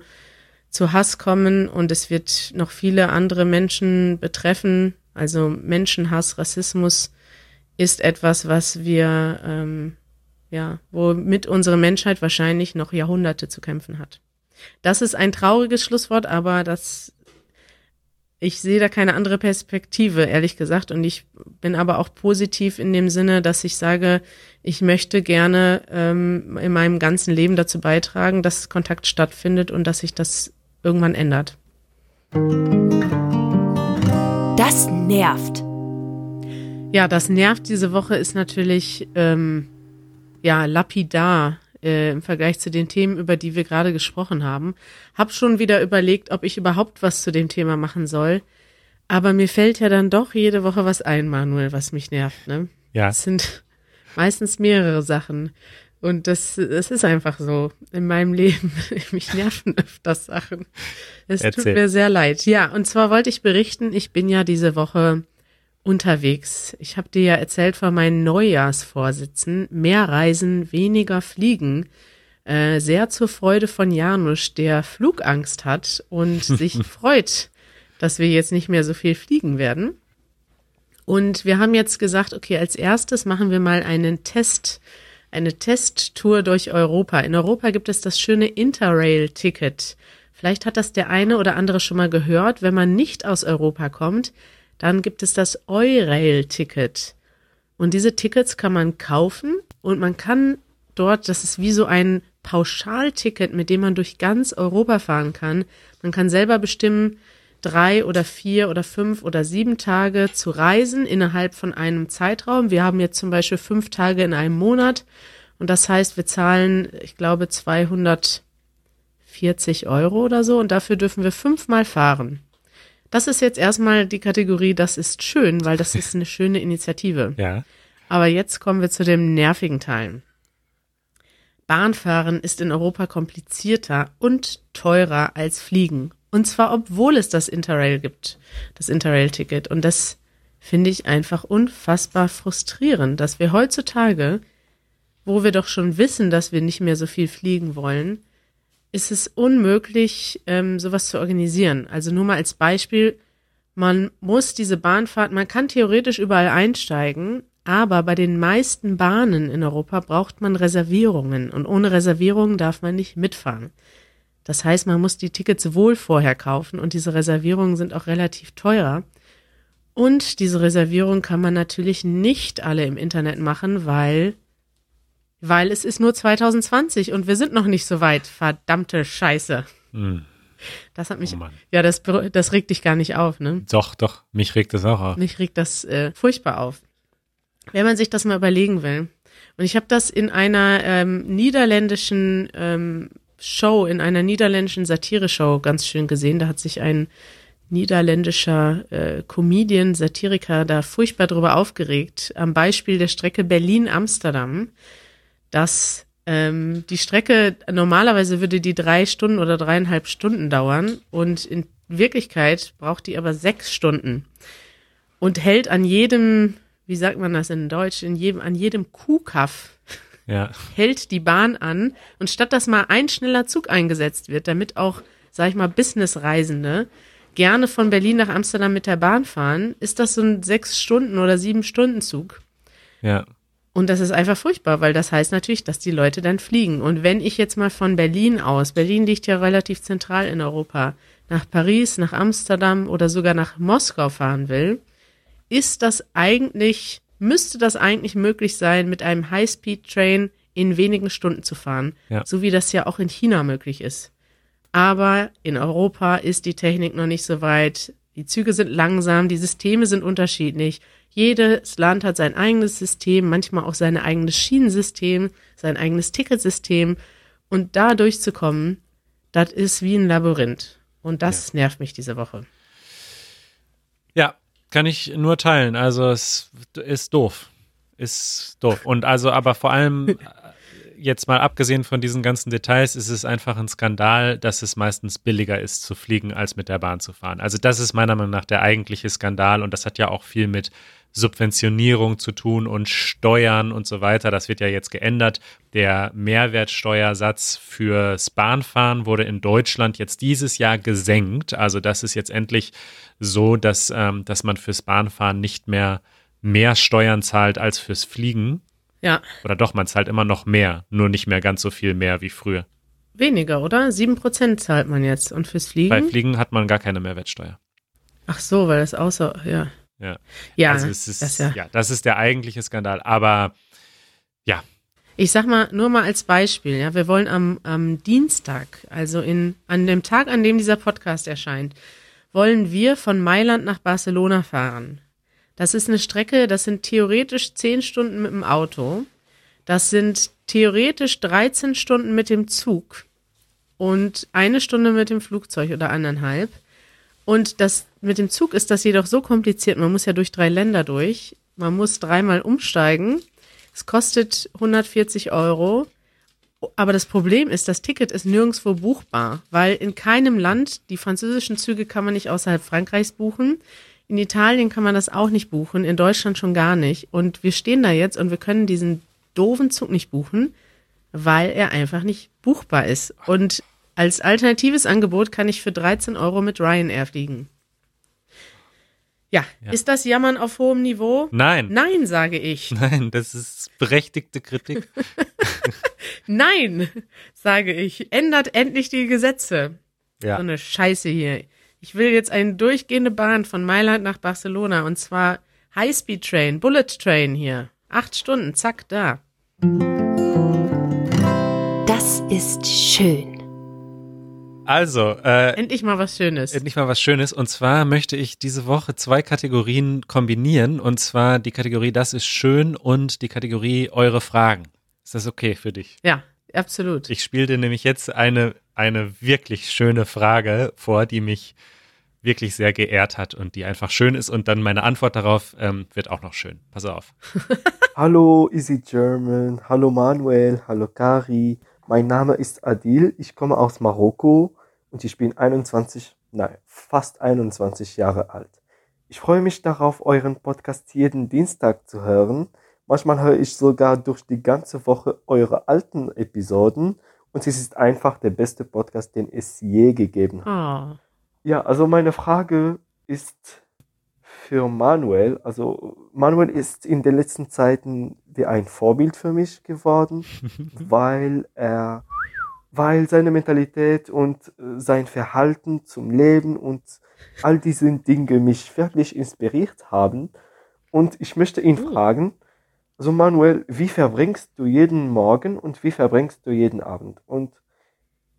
zu Hass kommen und es wird noch viele andere Menschen betreffen. Also Menschenhass, Rassismus ist etwas, was wir, ähm, ja, womit unsere Menschheit wahrscheinlich noch Jahrhunderte zu kämpfen hat. Das ist ein trauriges Schlusswort, aber das ich sehe da keine andere Perspektive, ehrlich gesagt. Und ich bin aber auch positiv in dem Sinne, dass ich sage, ich möchte gerne ähm, in meinem ganzen Leben dazu beitragen, dass Kontakt stattfindet und dass sich das irgendwann ändert. Das nervt. Ja, das nervt diese Woche ist natürlich ähm, ja lapidar äh, im Vergleich zu den Themen, über die wir gerade gesprochen haben. Hab schon wieder überlegt, ob ich überhaupt was zu dem Thema machen soll. Aber mir fällt ja dann doch jede Woche was ein, Manuel, was mich nervt. Ne? Ja. Es sind meistens mehrere Sachen. Und das, das ist einfach so in meinem Leben. [LAUGHS] Mich nerven öfters Sachen. Es tut mir sehr leid. Ja, und zwar wollte ich berichten, ich bin ja diese Woche unterwegs. Ich habe dir ja erzählt von meinen Neujahrsvorsitzen, mehr reisen, weniger fliegen, Äh, sehr zur Freude von Janusz, der Flugangst hat und [LAUGHS] sich freut, dass wir jetzt nicht mehr so viel fliegen werden. Und wir haben jetzt gesagt, okay, als erstes machen wir mal einen Test, eine Testtour durch Europa. In Europa gibt es das schöne Interrail-Ticket. Vielleicht hat das der eine oder andere schon mal gehört. Wenn man nicht aus Europa kommt, dann gibt es das Eurail-Ticket. Und diese Tickets kann man kaufen und man kann dort, das ist wie so ein Pauschalticket, mit dem man durch ganz Europa fahren kann. Man kann selber bestimmen, drei oder vier oder fünf oder sieben Tage zu reisen innerhalb von einem Zeitraum. Wir haben jetzt zum Beispiel fünf Tage in einem Monat und das heißt, wir zahlen, ich glaube, 240 Euro oder so und dafür dürfen wir fünfmal fahren. Das ist jetzt erstmal die Kategorie, das ist schön, weil das ist eine schöne Initiative. [LAUGHS] Ja. Aber jetzt kommen wir zu dem nervigen Teil. Bahnfahren ist in Europa komplizierter und teurer als Fliegen. Und zwar, obwohl es das Interrail gibt, das Interrail-Ticket. Und das finde ich einfach unfassbar frustrierend, dass wir heutzutage, wo wir doch schon wissen, dass wir nicht mehr so viel fliegen wollen, ist es unmöglich, ähm, sowas zu organisieren. Also nur mal als Beispiel, man muss diese Bahnfahrt, man kann theoretisch überall einsteigen, aber bei den meisten Bahnen in Europa braucht man Reservierungen und ohne Reservierungen darf man nicht mitfahren. Das heißt, man muss die Tickets wohl vorher kaufen und diese Reservierungen sind auch relativ teurer. Und diese Reservierung kann man natürlich nicht alle im Internet machen, weil, weil es ist nur 2020 und wir sind noch nicht so weit. Verdammte Scheiße. Hm. Das hat mich, Oh ja, das, das regt dich gar nicht auf, ne? Doch, doch, mich regt das auch auf. Mich regt das äh, furchtbar auf. Wenn man sich das mal überlegen will. Und ich habe das in einer ähm, niederländischen ähm, Show, in einer niederländischen Satire-Show ganz schön gesehen. Da hat sich ein niederländischer äh, Comedian, Satiriker da furchtbar drüber aufgeregt, am Beispiel der Strecke Berlin-Amsterdam, dass ähm, die Strecke, normalerweise würde die drei Stunden oder dreieinhalb Stunden dauern und in Wirklichkeit braucht die aber sechs Stunden und hält an jedem, wie sagt man das in Deutsch, in jedem, an jedem Kuhkaff [LAUGHS] Ja. hält die Bahn an und statt dass mal ein schneller Zug eingesetzt wird, damit auch, sag ich mal, Businessreisende gerne von Berlin nach Amsterdam mit der Bahn fahren, ist das so ein sechs Stunden oder sieben Stunden Zug. Ja. Und das ist einfach furchtbar, weil das heißt natürlich, dass die Leute dann fliegen. Und wenn ich jetzt mal von Berlin aus, Berlin liegt ja relativ zentral in Europa, nach Paris, nach Amsterdam oder sogar nach Moskau fahren will, ist das eigentlich, müsste das eigentlich möglich sein, mit einem High-Speed-Train in wenigen Stunden zu fahren. Ja. So wie das ja auch in China möglich ist. Aber in Europa ist die Technik noch nicht so weit. Die Züge sind langsam, die Systeme sind unterschiedlich. Jedes Land hat sein eigenes System, manchmal auch sein eigenes Schienensystem, sein eigenes Ticketsystem. Und da durchzukommen, das ist wie ein Labyrinth. Und das nervt mich diese Woche. Ja, kann ich nur teilen. Also es ist doof. Ist doof. Und also aber vor allem [LAUGHS] jetzt mal abgesehen von diesen ganzen Details ist es einfach ein Skandal, dass es meistens billiger ist zu fliegen, als mit der Bahn zu fahren. Also das ist meiner Meinung nach der eigentliche Skandal und das hat ja auch viel mit Subventionierung zu tun und Steuern und so weiter. Das wird ja jetzt geändert. Der Mehrwertsteuersatz fürs Bahnfahren wurde in Deutschland jetzt dieses Jahr gesenkt. Also das ist jetzt endlich so, dass, ähm, dass man fürs Bahnfahren nicht mehr mehr Steuern zahlt als fürs Fliegen. Ja, Oder doch, man zahlt immer noch mehr, nur nicht mehr ganz so viel mehr wie früher. weniger, oder? Sieben Prozent zahlt man jetzt. Und fürs Bei Fliegen? Fliegen hat man gar keine Mehrwertsteuer. Ach so, weil das außer, ja. Ja. Ja, also es ist, das ja. ja. das ist der eigentliche Skandal. Aber ja, Ich sag mal, nur mal als Beispiel, ja, wir wollen am, am Dienstag, also in, an dem Tag, an dem dieser Podcast erscheint, wollen wir von Mailand nach Barcelona fahren. Das ist eine Strecke, das sind theoretisch zehn Stunden mit dem Auto. Das sind theoretisch 13 Stunden mit dem Zug und eine Stunde mit dem Flugzeug oder anderthalb. Und das mit dem Zug ist das jedoch so kompliziert. Man muss ja durch drei Länder durch. Man muss dreimal umsteigen. Es kostet 140 Euro. Aber das Problem ist, das Ticket ist nirgendwo buchbar, weil in keinem Land, die französischen Züge kann man nicht außerhalb Frankreichs buchen. In Italien kann man das auch nicht buchen, in Deutschland schon gar nicht. Und wir stehen da jetzt und wir können diesen doofen Zug nicht buchen, weil er einfach nicht buchbar ist. Und als alternatives Angebot kann ich für 13 Euro mit Ryanair fliegen. Ja, Ja. ist das Jammern auf hohem Niveau? Nein. Nein, sage ich. [LAUGHS] Nein, das ist berechtigte Kritik. [LAUGHS] Nein, sage ich. Ändert endlich die Gesetze. Ja. So eine Scheiße hier. Ich will jetzt eine durchgehende Bahn von Mailand nach Barcelona und zwar Highspeed Train, Bullet Train hier. Acht Stunden, zack, da. Das ist schön. Also, äh, Endlich mal was Schönes. endlich mal was Schönes. Und zwar möchte ich diese Woche zwei Kategorien kombinieren. Und zwar die Kategorie Das ist schön und die Kategorie Eure Fragen. Ist das okay für dich? Ja, absolut. Ich spiele dir nämlich jetzt eine, eine wirklich schöne Frage vor, die mich wirklich sehr geehrt hat und die einfach schön ist. Und dann meine Antwort darauf ähm, wird auch noch schön. Pass auf. [LAUGHS] Hallo Easy German, hallo Manuel, hallo Kari. Mein Name ist Adil, ich komme aus Marokko und ich bin 21, nein, fast 21 Jahre alt. Ich freue mich darauf, euren Podcast jeden Dienstag zu hören. Manchmal höre ich sogar durch die ganze Woche eure alten Episoden und es ist einfach der beste Podcast, den es je gegeben hat. Oh. Ja, also meine Frage ist für Manuel. Also Manuel ist in den letzten Zeiten wie ein Vorbild für mich geworden, [LAUGHS] weil er, weil seine Mentalität und äh, sein Verhalten zum Leben und all diese Dinge mich wirklich inspiriert haben. Und ich möchte ihn fragen, also Manuel, wie verbringst du jeden Morgen und wie verbringst du jeden Abend? Und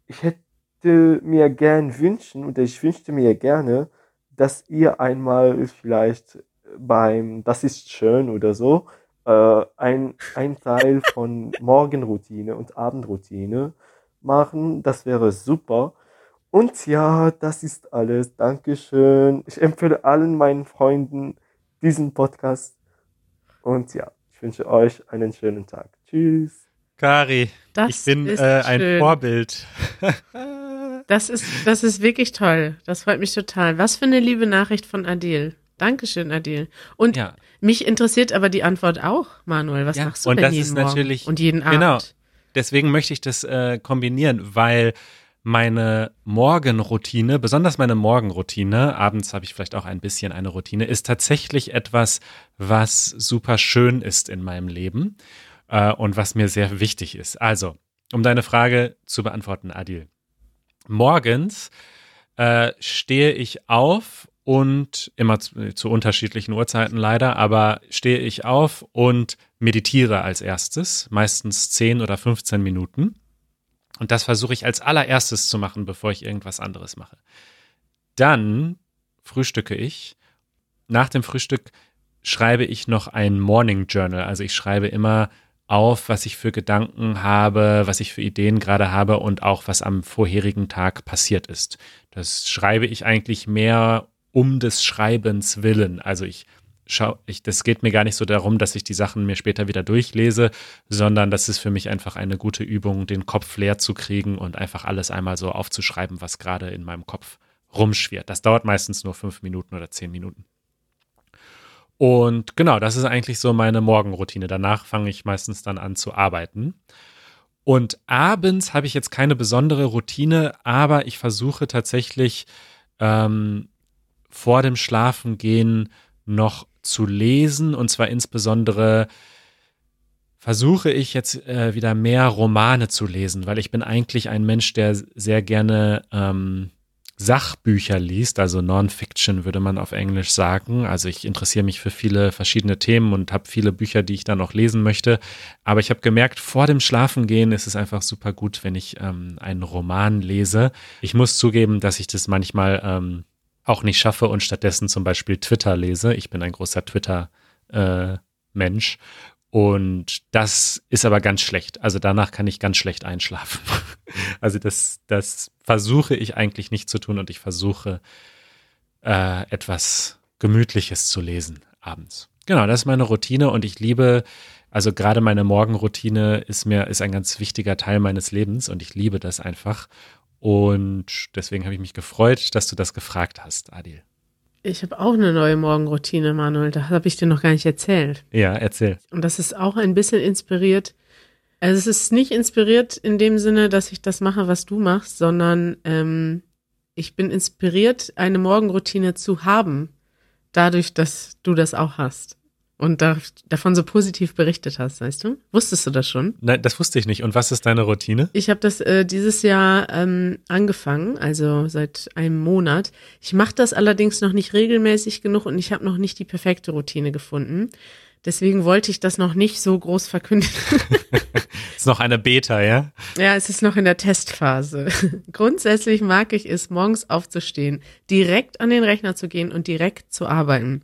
ich hätte mir gern wünschen oder ich wünschte mir gerne, dass ihr einmal vielleicht beim Das ist schön oder so äh, ein, ein Teil von Morgenroutine und Abendroutine machen. Das wäre super. Und ja, das ist alles. Dankeschön. Ich empfehle allen meinen Freunden diesen Podcast. Und ja, ich wünsche euch einen schönen Tag. Tschüss. Kari, Das ich bin ist äh, ein schön. Vorbild. [LAUGHS] Das ist, das ist wirklich toll. Das freut mich total. Was für eine liebe Nachricht von Adil. Dankeschön, Adil. Und Ja. mich interessiert aber die Antwort auch, Manuel. Was Ja, machst du und denn das jeden ist Morgen natürlich- und jeden Abend? Genau. Deswegen möchte ich das äh, kombinieren, weil meine Morgenroutine, besonders meine Morgenroutine, abends habe ich vielleicht auch ein bisschen eine Routine, ist tatsächlich etwas, was super schön ist in meinem Leben äh, und was mir sehr wichtig ist. Also, um deine Frage zu beantworten, Adil. Morgens äh, stehe ich auf und immer zu, zu unterschiedlichen Uhrzeiten leider, aber stehe ich auf und meditiere als erstes, meistens 10 oder 15 Minuten. Und das versuche ich als allererstes zu machen, bevor ich irgendwas anderes mache. Dann frühstücke ich. Nach dem Frühstück schreibe ich noch ein Morning Journal. Also ich schreibe immer auf, was ich für Gedanken habe, was ich für Ideen gerade habe und auch was am vorherigen Tag passiert ist. Das schreibe ich eigentlich mehr um des Schreibens willen. Also ich schau, ich, das geht mir gar nicht so darum, dass ich die Sachen mir später wieder durchlese, sondern das ist für mich einfach eine gute Übung, den Kopf leer zu kriegen und einfach alles einmal so aufzuschreiben, was gerade in meinem Kopf rumschwirrt. Das dauert meistens nur fünf Minuten oder zehn Minuten. Und genau, das ist eigentlich so meine Morgenroutine. Danach fange ich meistens dann an zu arbeiten. Und abends habe ich jetzt keine besondere Routine, aber ich versuche tatsächlich ähm, vor dem Schlafengehen noch zu lesen. Und zwar insbesondere versuche ich jetzt äh, wieder mehr Romane zu lesen, weil ich bin eigentlich ein Mensch, der sehr gerne ähm, Sachbücher liest, also Non-Fiction würde man auf Englisch sagen. Also ich interessiere mich für viele verschiedene Themen und habe viele Bücher, die ich dann noch lesen möchte. Aber ich habe gemerkt, vor dem Schlafengehen ist es einfach super gut, wenn ich ähm, einen Roman lese. Ich muss zugeben, dass ich das manchmal ähm, auch nicht schaffe und stattdessen zum Beispiel Twitter lese. Ich bin ein großer Twitter-Mensch. und das ist aber ganz schlecht. Also danach kann ich ganz schlecht einschlafen. [LAUGHS] Also das, das versuche ich eigentlich nicht zu tun und ich versuche äh, etwas Gemütliches zu lesen abends. Genau, das ist meine Routine und ich liebe, also gerade meine Morgenroutine ist mir, ist ein ganz wichtiger Teil meines Lebens und ich liebe das einfach. Und deswegen habe ich mich gefreut, dass du das gefragt hast, Adil. Ich habe auch eine neue Morgenroutine, Manuel. Das habe ich dir noch gar nicht erzählt. Ja, erzähl. Und das ist auch ein bisschen inspiriert Also es ist nicht inspiriert in dem Sinne, dass ich das mache, was du machst, sondern ähm, ich bin inspiriert, eine Morgenroutine zu haben, dadurch, dass du das auch hast und da, davon so positiv berichtet hast, weißt du? Wusstest du das schon? Nein, das wusste ich nicht. Und was ist deine Routine? Ich habe das äh, dieses Jahr ähm, angefangen, also seit einem Monat. Ich mache das allerdings noch nicht regelmäßig genug und ich habe noch nicht die perfekte Routine gefunden. Deswegen wollte ich das noch nicht so groß verkünden. [LAUGHS] ist noch eine Beta, ja? Ja, es ist noch in der Testphase. [LAUGHS] Grundsätzlich mag ich es, morgens aufzustehen, direkt an den Rechner zu gehen und direkt zu arbeiten.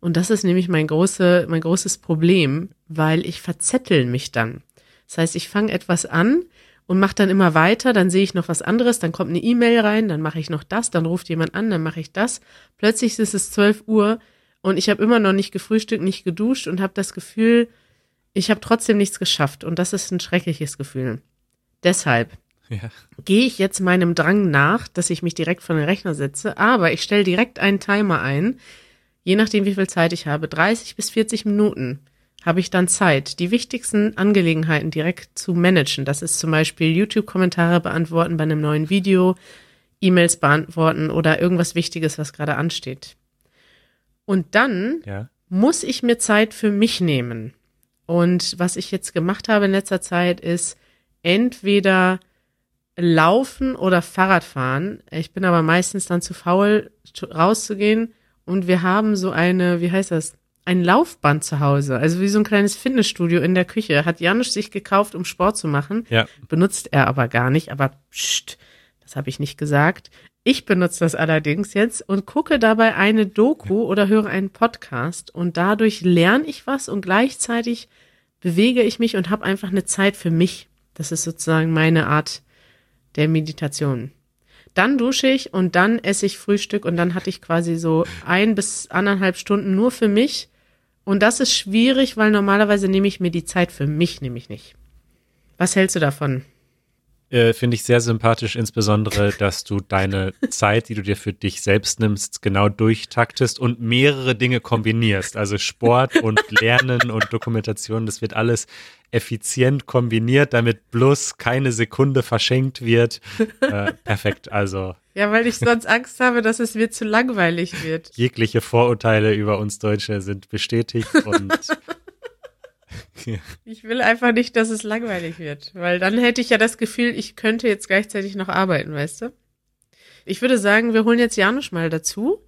Und das ist nämlich mein, große, mein großes Problem, weil ich verzettel mich dann. Das heißt, ich fange etwas an und mache dann immer weiter, dann sehe ich noch was anderes, dann kommt eine E-Mail rein, dann mache ich noch das, dann ruft jemand an, dann mache ich das. Plötzlich ist es 12 Uhr und ich habe immer noch nicht gefrühstückt, nicht geduscht und habe das Gefühl, ich habe trotzdem nichts geschafft und das ist ein schreckliches Gefühl. Deshalb ja. gehe ich jetzt meinem Drang nach, dass ich mich direkt vor den Rechner setze, aber ich stelle direkt einen Timer ein, je nachdem wie viel Zeit ich habe, 30 bis 40 Minuten habe ich dann Zeit, die wichtigsten Angelegenheiten direkt zu managen. Das ist zum Beispiel YouTube-Kommentare beantworten bei einem neuen Video, E-Mails beantworten oder irgendwas Wichtiges, was gerade ansteht. Und dann ja. muss ich mir Zeit für mich nehmen. Und was ich jetzt gemacht habe in letzter Zeit ist entweder laufen oder Fahrrad fahren. Ich bin aber meistens dann zu faul, rauszugehen. Und wir haben so eine, wie heißt das? Ein Laufband zu Hause, also wie so ein kleines Fitnessstudio in der Küche. Hat Janusz sich gekauft, um Sport zu machen. Ja. Benutzt er aber gar nicht, aber pst, das habe ich nicht gesagt. Ich benutze das allerdings jetzt und gucke dabei eine Doku oder höre einen Podcast und dadurch lerne ich was und gleichzeitig bewege ich mich und habe einfach eine Zeit für mich. Das ist sozusagen meine Art der Meditation. Dann dusche ich und dann esse ich Frühstück und dann hatte ich quasi so ein bis anderthalb Stunden nur für mich. Und das ist schwierig, weil normalerweise nehme ich mir die Zeit für mich nämlich nicht. Was hältst du davon? Äh, Finde ich sehr sympathisch, insbesondere, dass du deine [LAUGHS] Zeit, die du dir für dich selbst nimmst, genau durchtaktest und mehrere Dinge kombinierst. Also Sport und [LAUGHS] Lernen und Dokumentation, das wird alles effizient kombiniert, damit bloß keine Sekunde verschenkt wird. Äh, [LAUGHS] perfekt, also. Ja, weil ich sonst Angst habe, dass es mir zu langweilig wird. Jegliche Vorurteile über uns Deutsche sind bestätigt und [LAUGHS] Ich will einfach nicht, dass es langweilig wird, weil dann hätte ich ja das Gefühl, ich könnte jetzt gleichzeitig noch arbeiten, weißt du? Ich würde sagen, wir holen jetzt Janusz mal dazu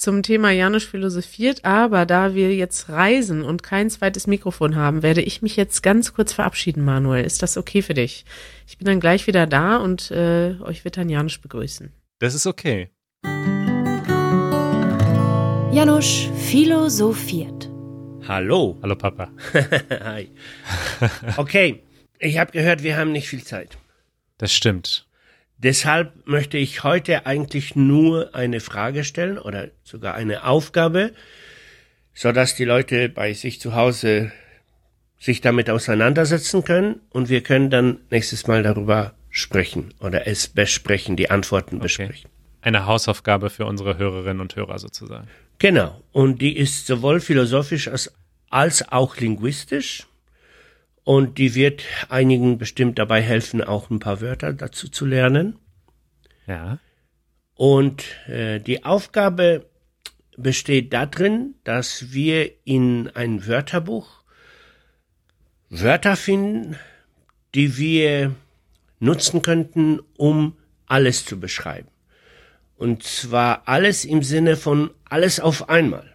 zum Thema Janusz philosophiert, aber da wir jetzt reisen und kein zweites Mikrofon haben, werde ich mich jetzt ganz kurz verabschieden, Manuel. Ist das okay für dich? Ich bin dann gleich wieder da und äh, euch wird dann Janusz begrüßen. Das ist okay. Janusz philosophiert. Hallo. Hallo Papa. [LAUGHS] Hi. Okay, ich habe gehört, wir haben nicht viel Zeit. Das stimmt. Deshalb möchte ich heute eigentlich nur eine Frage stellen oder sogar eine Aufgabe, so dass die Leute bei sich zu Hause sich damit auseinandersetzen können und wir können dann nächstes Mal darüber sprechen oder es besprechen, die Antworten okay. besprechen. Eine Hausaufgabe für unsere Hörerinnen und Hörer sozusagen. Genau. Und die ist sowohl philosophisch als, als auch linguistisch. Und die wird einigen bestimmt dabei helfen, auch ein paar Wörter dazu zu lernen. Ja. Und äh, die Aufgabe besteht darin, dass wir in ein Wörterbuch Wörter finden, die wir nutzen könnten, um alles zu beschreiben. Und zwar alles im Sinne von alles auf einmal.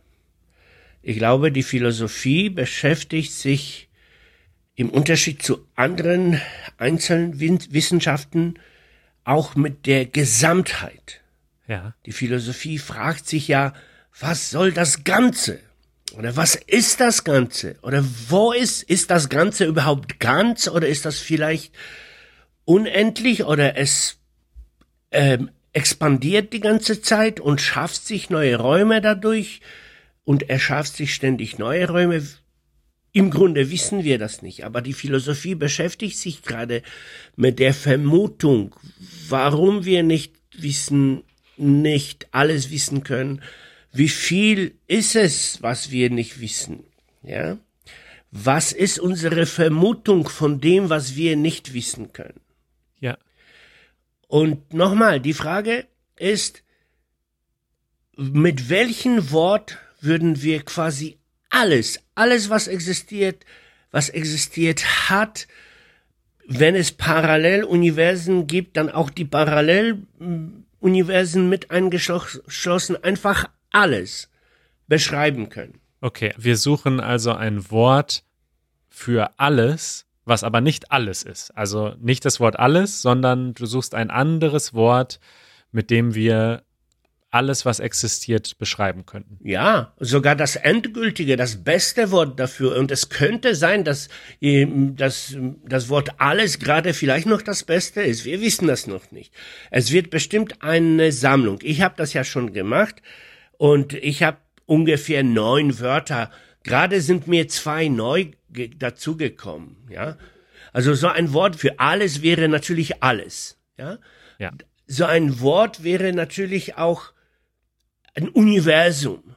Ich glaube, die Philosophie beschäftigt sich im Unterschied zu anderen einzelnen Wissenschaften auch mit der Gesamtheit. Ja. Die Philosophie fragt sich ja, was soll das Ganze? Oder was ist das Ganze? Oder wo ist, ist das Ganze überhaupt ganz? Oder ist das vielleicht unendlich? Oder es ähm, expandiert die ganze Zeit und schafft sich neue Räume dadurch und erschafft sich ständig neue Räume. Im Grunde wissen wir das nicht, aber die Philosophie beschäftigt sich gerade mit der Vermutung, warum wir nicht wissen, nicht alles wissen können. Wie viel ist es, was wir nicht wissen? Ja? was ist unsere Vermutung von dem, was wir nicht wissen können? Ja. Und nochmal, die Frage ist, mit welchem Wort würden wir quasi alles, alles, was existiert, was existiert hat, wenn es Paralleluniversen gibt, dann auch die Paralleluniversen mit eingeschlossen, einfach alles beschreiben können. Okay, wir suchen also ein Wort für alles, was aber nicht alles ist. Also nicht das Wort alles, sondern du suchst ein anderes Wort, mit dem wir alles, was existiert, beschreiben könnten. Ja, sogar das endgültige, das beste Wort dafür. Und es könnte sein, dass ähm, das, das Wort alles gerade vielleicht noch das Beste ist. Wir wissen das noch nicht. Es wird bestimmt eine Sammlung. Ich habe das ja schon gemacht und ich habe ungefähr neun Wörter. Gerade sind mir zwei neu dazugekommen. Ja, also so ein Wort für alles wäre natürlich alles. Ja. Ja. So ein Wort wäre natürlich auch ein Universum.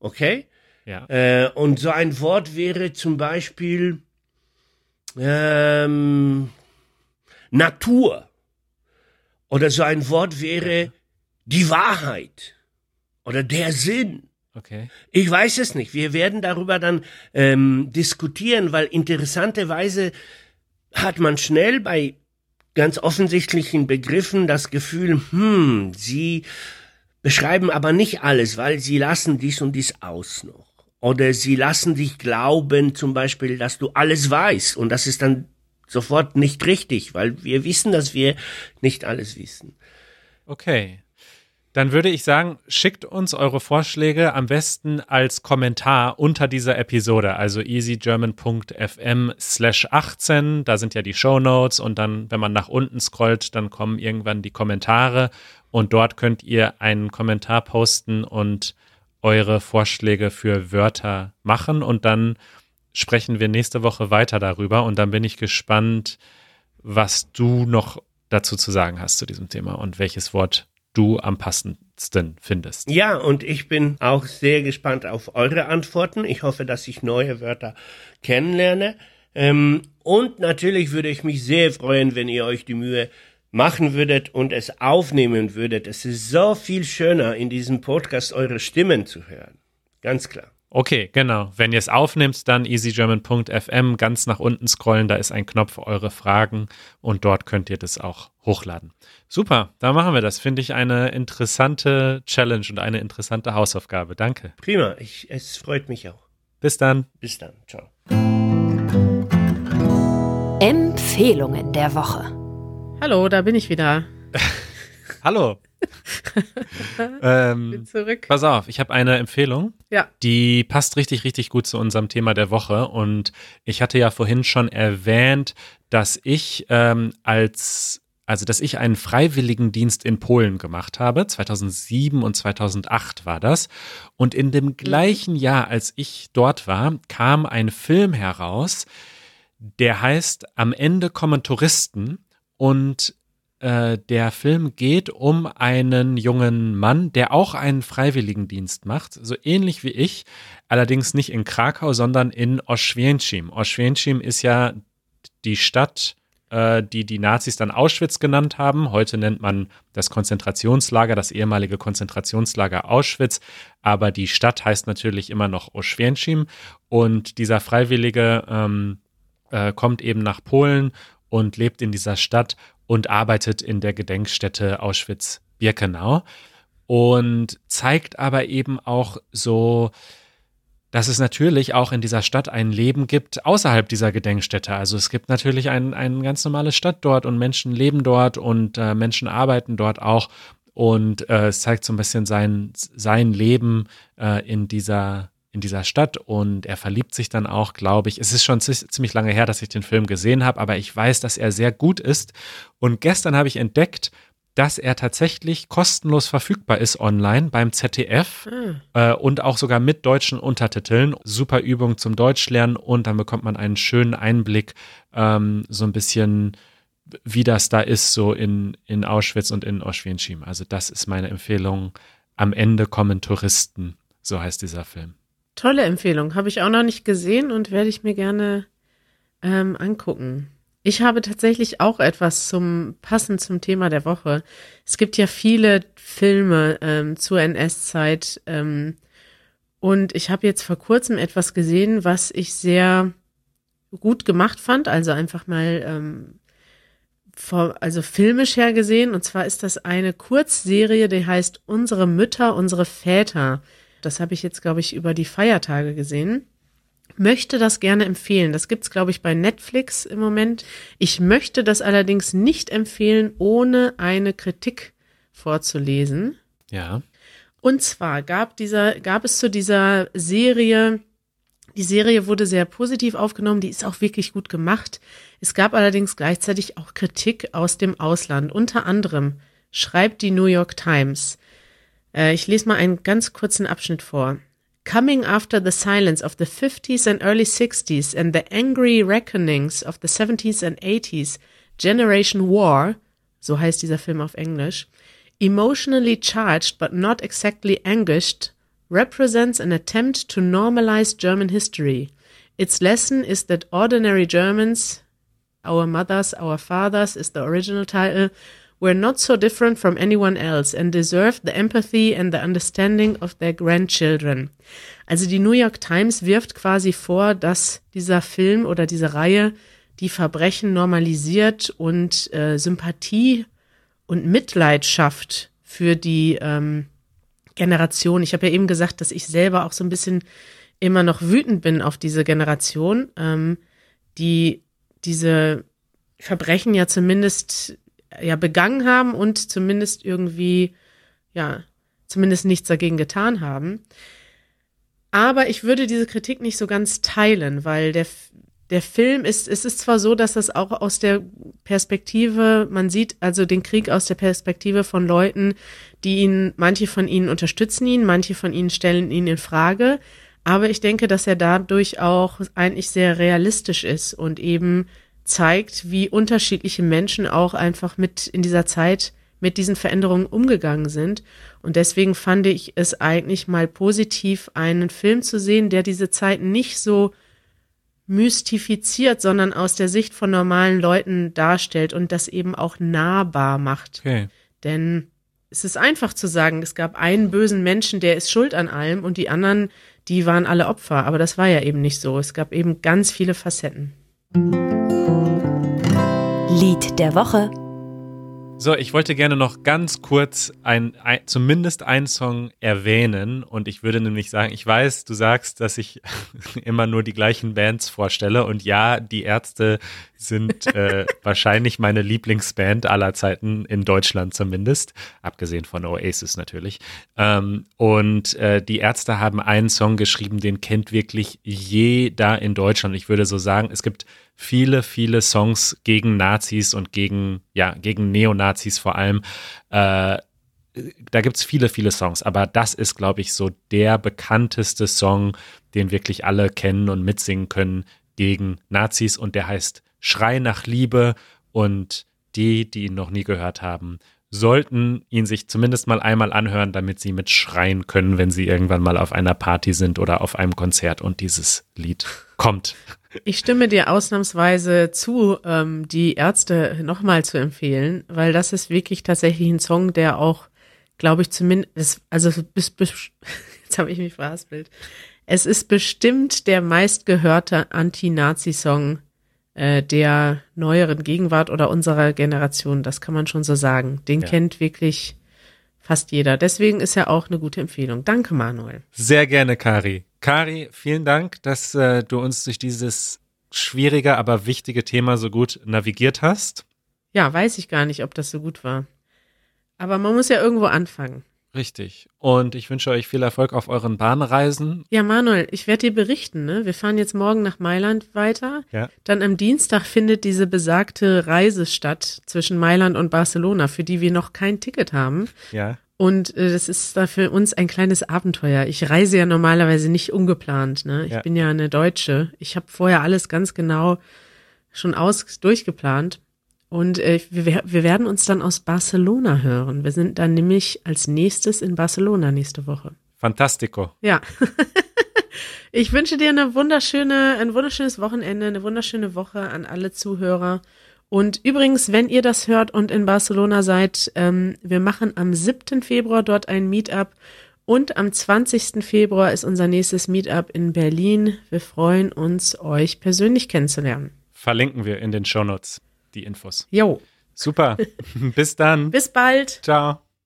Okay? Ja. Äh, und so ein Wort wäre zum Beispiel ähm, Natur. Oder so ein Wort wäre die Wahrheit. Oder der Sinn. Okay. Ich weiß es nicht. Wir werden darüber dann ähm, diskutieren, weil interessanterweise hat man schnell bei ganz offensichtlichen Begriffen das Gefühl, hm, sie beschreiben aber nicht alles, weil sie lassen dies und dies aus noch. Oder sie lassen dich glauben, zum Beispiel, dass du alles weißt. Und das ist dann sofort nicht richtig, weil wir wissen, dass wir nicht alles wissen. Okay. Dann würde ich sagen, schickt uns eure Vorschläge am besten als Kommentar unter dieser Episode, also easygerman.fm slash 18. Da sind ja die Show Notes und dann, wenn man nach unten scrollt, dann kommen irgendwann die Kommentare und dort könnt ihr einen Kommentar posten und eure Vorschläge für Wörter machen und dann sprechen wir nächste Woche weiter darüber und dann bin ich gespannt, was du noch dazu zu sagen hast zu diesem Thema und welches Wort du am passendsten findest. Ja, und ich bin auch sehr gespannt auf eure Antworten. Ich hoffe, dass ich neue Wörter kennenlerne. Ähm, und natürlich würde ich mich sehr freuen, wenn ihr euch die Mühe machen würdet und es aufnehmen würdet. Es ist so viel schöner, in diesem Podcast eure Stimmen zu hören. Ganz klar. Okay, genau. Wenn ihr es aufnimmt, dann easygerman.fm ganz nach unten scrollen, da ist ein Knopf für eure Fragen und dort könnt ihr das auch hochladen. Super, da machen wir das. Finde ich eine interessante Challenge und eine interessante Hausaufgabe. Danke. Prima, ich, es freut mich auch. Bis dann. Bis dann. Ciao. Empfehlungen der Woche. Hallo, da bin ich wieder. [LAUGHS] Hallo. [LAUGHS] ähm, Bin zurück. pass auf, ich habe eine Empfehlung. Ja. Die passt richtig, richtig gut zu unserem Thema der Woche. Und ich hatte ja vorhin schon erwähnt, dass ich ähm, als also dass ich einen Freiwilligendienst in Polen gemacht habe. 2007 und 2008 war das. Und in dem gleichen Jahr, als ich dort war, kam ein Film heraus, der heißt Am Ende kommen Touristen. Und äh, der Film geht um einen jungen Mann, der auch einen Freiwilligendienst macht, so ähnlich wie ich, allerdings nicht in Krakau, sondern in Oświęcim. Oświęcim ist ja die Stadt, äh, die die Nazis dann Auschwitz genannt haben. Heute nennt man das Konzentrationslager, das ehemalige Konzentrationslager Auschwitz, aber die Stadt heißt natürlich immer noch Oświęcim und dieser Freiwillige ähm, äh, kommt eben nach Polen und lebt in dieser Stadt und arbeitet in der Gedenkstätte Auschwitz-Birkenau und zeigt aber eben auch so, dass es natürlich auch in dieser Stadt ein Leben gibt außerhalb dieser Gedenkstätte. Also es gibt natürlich ein, eine ganz normale Stadt dort und Menschen leben dort und äh, Menschen arbeiten dort auch. Und äh, es zeigt so ein bisschen sein, sein Leben äh, in dieser in dieser Stadt und er verliebt sich dann auch, glaube ich. Es ist schon ziemlich lange her, dass ich den Film gesehen habe, aber ich weiß, dass er sehr gut ist. Und gestern habe ich entdeckt, dass er tatsächlich kostenlos verfügbar ist online beim ZDF Ah, äh, und auch sogar mit deutschen Untertiteln. Super Übung zum Deutschlernen und dann bekommt man einen schönen Einblick, ähm, so ein bisschen, wie das da ist, so in, in Auschwitz und in Oświęcim. Also das ist meine Empfehlung. Am Ende kommen Touristen, so heißt dieser Film. Tolle Empfehlung. Habe ich auch noch nicht gesehen und werde ich mir gerne ähm, angucken. Ich habe tatsächlich auch etwas zum passend zum Thema der Woche. Es gibt ja viele Filme ähm, zur NS-Zeit ähm, und ich habe jetzt vor kurzem etwas gesehen, was ich sehr gut gemacht fand. Also einfach mal ähm, vor, also filmisch her gesehen. Und zwar ist das eine Kurzserie, die heißt Unsere Mütter, unsere Väter. Das habe ich jetzt, glaube ich, über die Feiertage gesehen möchte das gerne empfehlen. Das gibt's glaube ich bei Netflix im Moment. Ich möchte das allerdings nicht empfehlen, ohne eine Kritik vorzulesen. Ja. Und zwar gab dieser gab es zu dieser Serie die Serie wurde sehr positiv aufgenommen, die ist auch wirklich gut gemacht. Es gab allerdings gleichzeitig auch Kritik aus dem Ausland. Unter anderem schreibt die New York Times. Äh, ich lese mal einen ganz kurzen Abschnitt vor. Coming after the silence of the 50s and early 60s and the angry reckonings of the 70s and 80s, Generation War, so heißt dieser Film auf Englisch, emotionally charged but not exactly anguished, represents an attempt to normalize German history. Its lesson is that ordinary Germans, our mothers, our fathers is the original title, were not so different from anyone else and deserved the empathy and the understanding of their grandchildren. Also die New York Times wirft quasi vor, dass dieser Film oder diese Reihe die Verbrechen normalisiert und äh, Sympathie und Mitleid schafft für die ähm, Generation. Ich habe ja eben gesagt, dass ich selber auch so ein bisschen immer noch wütend bin auf diese Generation, ähm, die diese Verbrechen ja zumindest ja begangen haben und zumindest irgendwie, ja, zumindest nichts dagegen getan haben. Aber ich würde diese Kritik nicht so ganz teilen, weil der, der Film ist, es ist zwar so, dass das auch aus der Perspektive, man sieht also den Krieg aus der Perspektive von Leuten, die ihn, manche von ihnen unterstützen ihn, manche von ihnen stellen ihn in Frage. Aber ich denke, dass er dadurch auch eigentlich sehr realistisch ist und eben zeigt, wie unterschiedliche Menschen auch einfach mit in dieser Zeit mit diesen Veränderungen umgegangen sind. Und deswegen fand ich es eigentlich mal positiv, einen Film zu sehen, der diese Zeit nicht so mystifiziert, sondern aus der Sicht von normalen Leuten darstellt und das eben auch nahbar macht. Okay. Denn es ist einfach zu sagen, es gab einen bösen Menschen, der ist schuld an allem und die anderen, die waren alle Opfer. Aber das war ja eben nicht so. Es gab eben ganz viele Facetten. Lied der Woche. So, ich wollte gerne noch ganz kurz ein, ein, zumindest einen Song erwähnen und ich würde nämlich sagen, ich weiß, du sagst, dass ich [LAUGHS] immer nur die gleichen Bands vorstelle und ja, die Ärzte sind äh, [LAUGHS] wahrscheinlich meine Lieblingsband aller Zeiten in Deutschland zumindest, abgesehen von Oasis natürlich. Ähm, und äh, die Ärzte haben einen Song geschrieben, den kennt wirklich jeder in Deutschland. Ich würde so sagen, es gibt viele, viele Songs gegen Nazis und gegen, ja, gegen Neonazis vor allem. Äh, da gibt es viele, viele Songs, aber das ist, glaube ich, so der bekannteste Song, den wirklich alle kennen und mitsingen können gegen Nazis und der heißt Schrei nach Liebe und die, die ihn noch nie gehört haben, sollten ihn sich zumindest mal einmal anhören, damit sie mitschreien können, wenn sie irgendwann mal auf einer Party sind oder auf einem Konzert und dieses Lied kommt. Ich stimme dir ausnahmsweise zu, ähm, die Ärzte nochmal zu empfehlen, weil das ist wirklich tatsächlich ein Song, der auch, glaube ich, zumindest, also bis, bis [LAUGHS] jetzt habe ich mich verhaspelt. Es ist bestimmt der meistgehörte Anti-Nazi-Song äh, der neueren Gegenwart oder unserer Generation. Das kann man schon so sagen. Den Ja. kennt wirklich fast jeder. Deswegen ist er auch eine gute Empfehlung. Danke, Manuel. Sehr gerne, Kari. Kari, vielen Dank, dass äh, du uns durch dieses schwierige, aber wichtige Thema so gut navigiert hast. Ja, weiß ich gar nicht, ob das so gut war. Aber man muss ja irgendwo anfangen. Richtig. Und ich wünsche euch viel Erfolg auf euren Bahnreisen. Ja, Manuel, ich werde dir berichten, ne? Wir fahren jetzt morgen nach Mailand weiter. Ja. Dann am Dienstag findet diese besagte Reise statt zwischen Mailand und Barcelona, für die wir noch kein Ticket haben. Ja. Und äh, das ist da für uns ein kleines Abenteuer. Ich reise ja normalerweise nicht ungeplant, ne? Ich Ja. bin ja eine Deutsche. Ich habe vorher alles ganz genau schon aus durchgeplant. Und äh, wir, wir werden uns dann aus Barcelona hören. Wir sind dann nämlich als nächstes in Barcelona nächste Woche. Fantastico. Ja. [LAUGHS] Ich wünsche dir eine wunderschöne, ein wunderschönes Wochenende, eine wunderschöne Woche an alle Zuhörer. Und übrigens, wenn ihr das hört und in Barcelona seid, ähm, wir machen am 7. Februar dort ein Meetup und am 20. Februar ist unser nächstes Meetup in Berlin. Wir freuen uns, euch persönlich kennenzulernen. Verlinken wir in den Shownotes die Infos. Jo. Super. [LAUGHS] Bis dann. Bis bald. Ciao.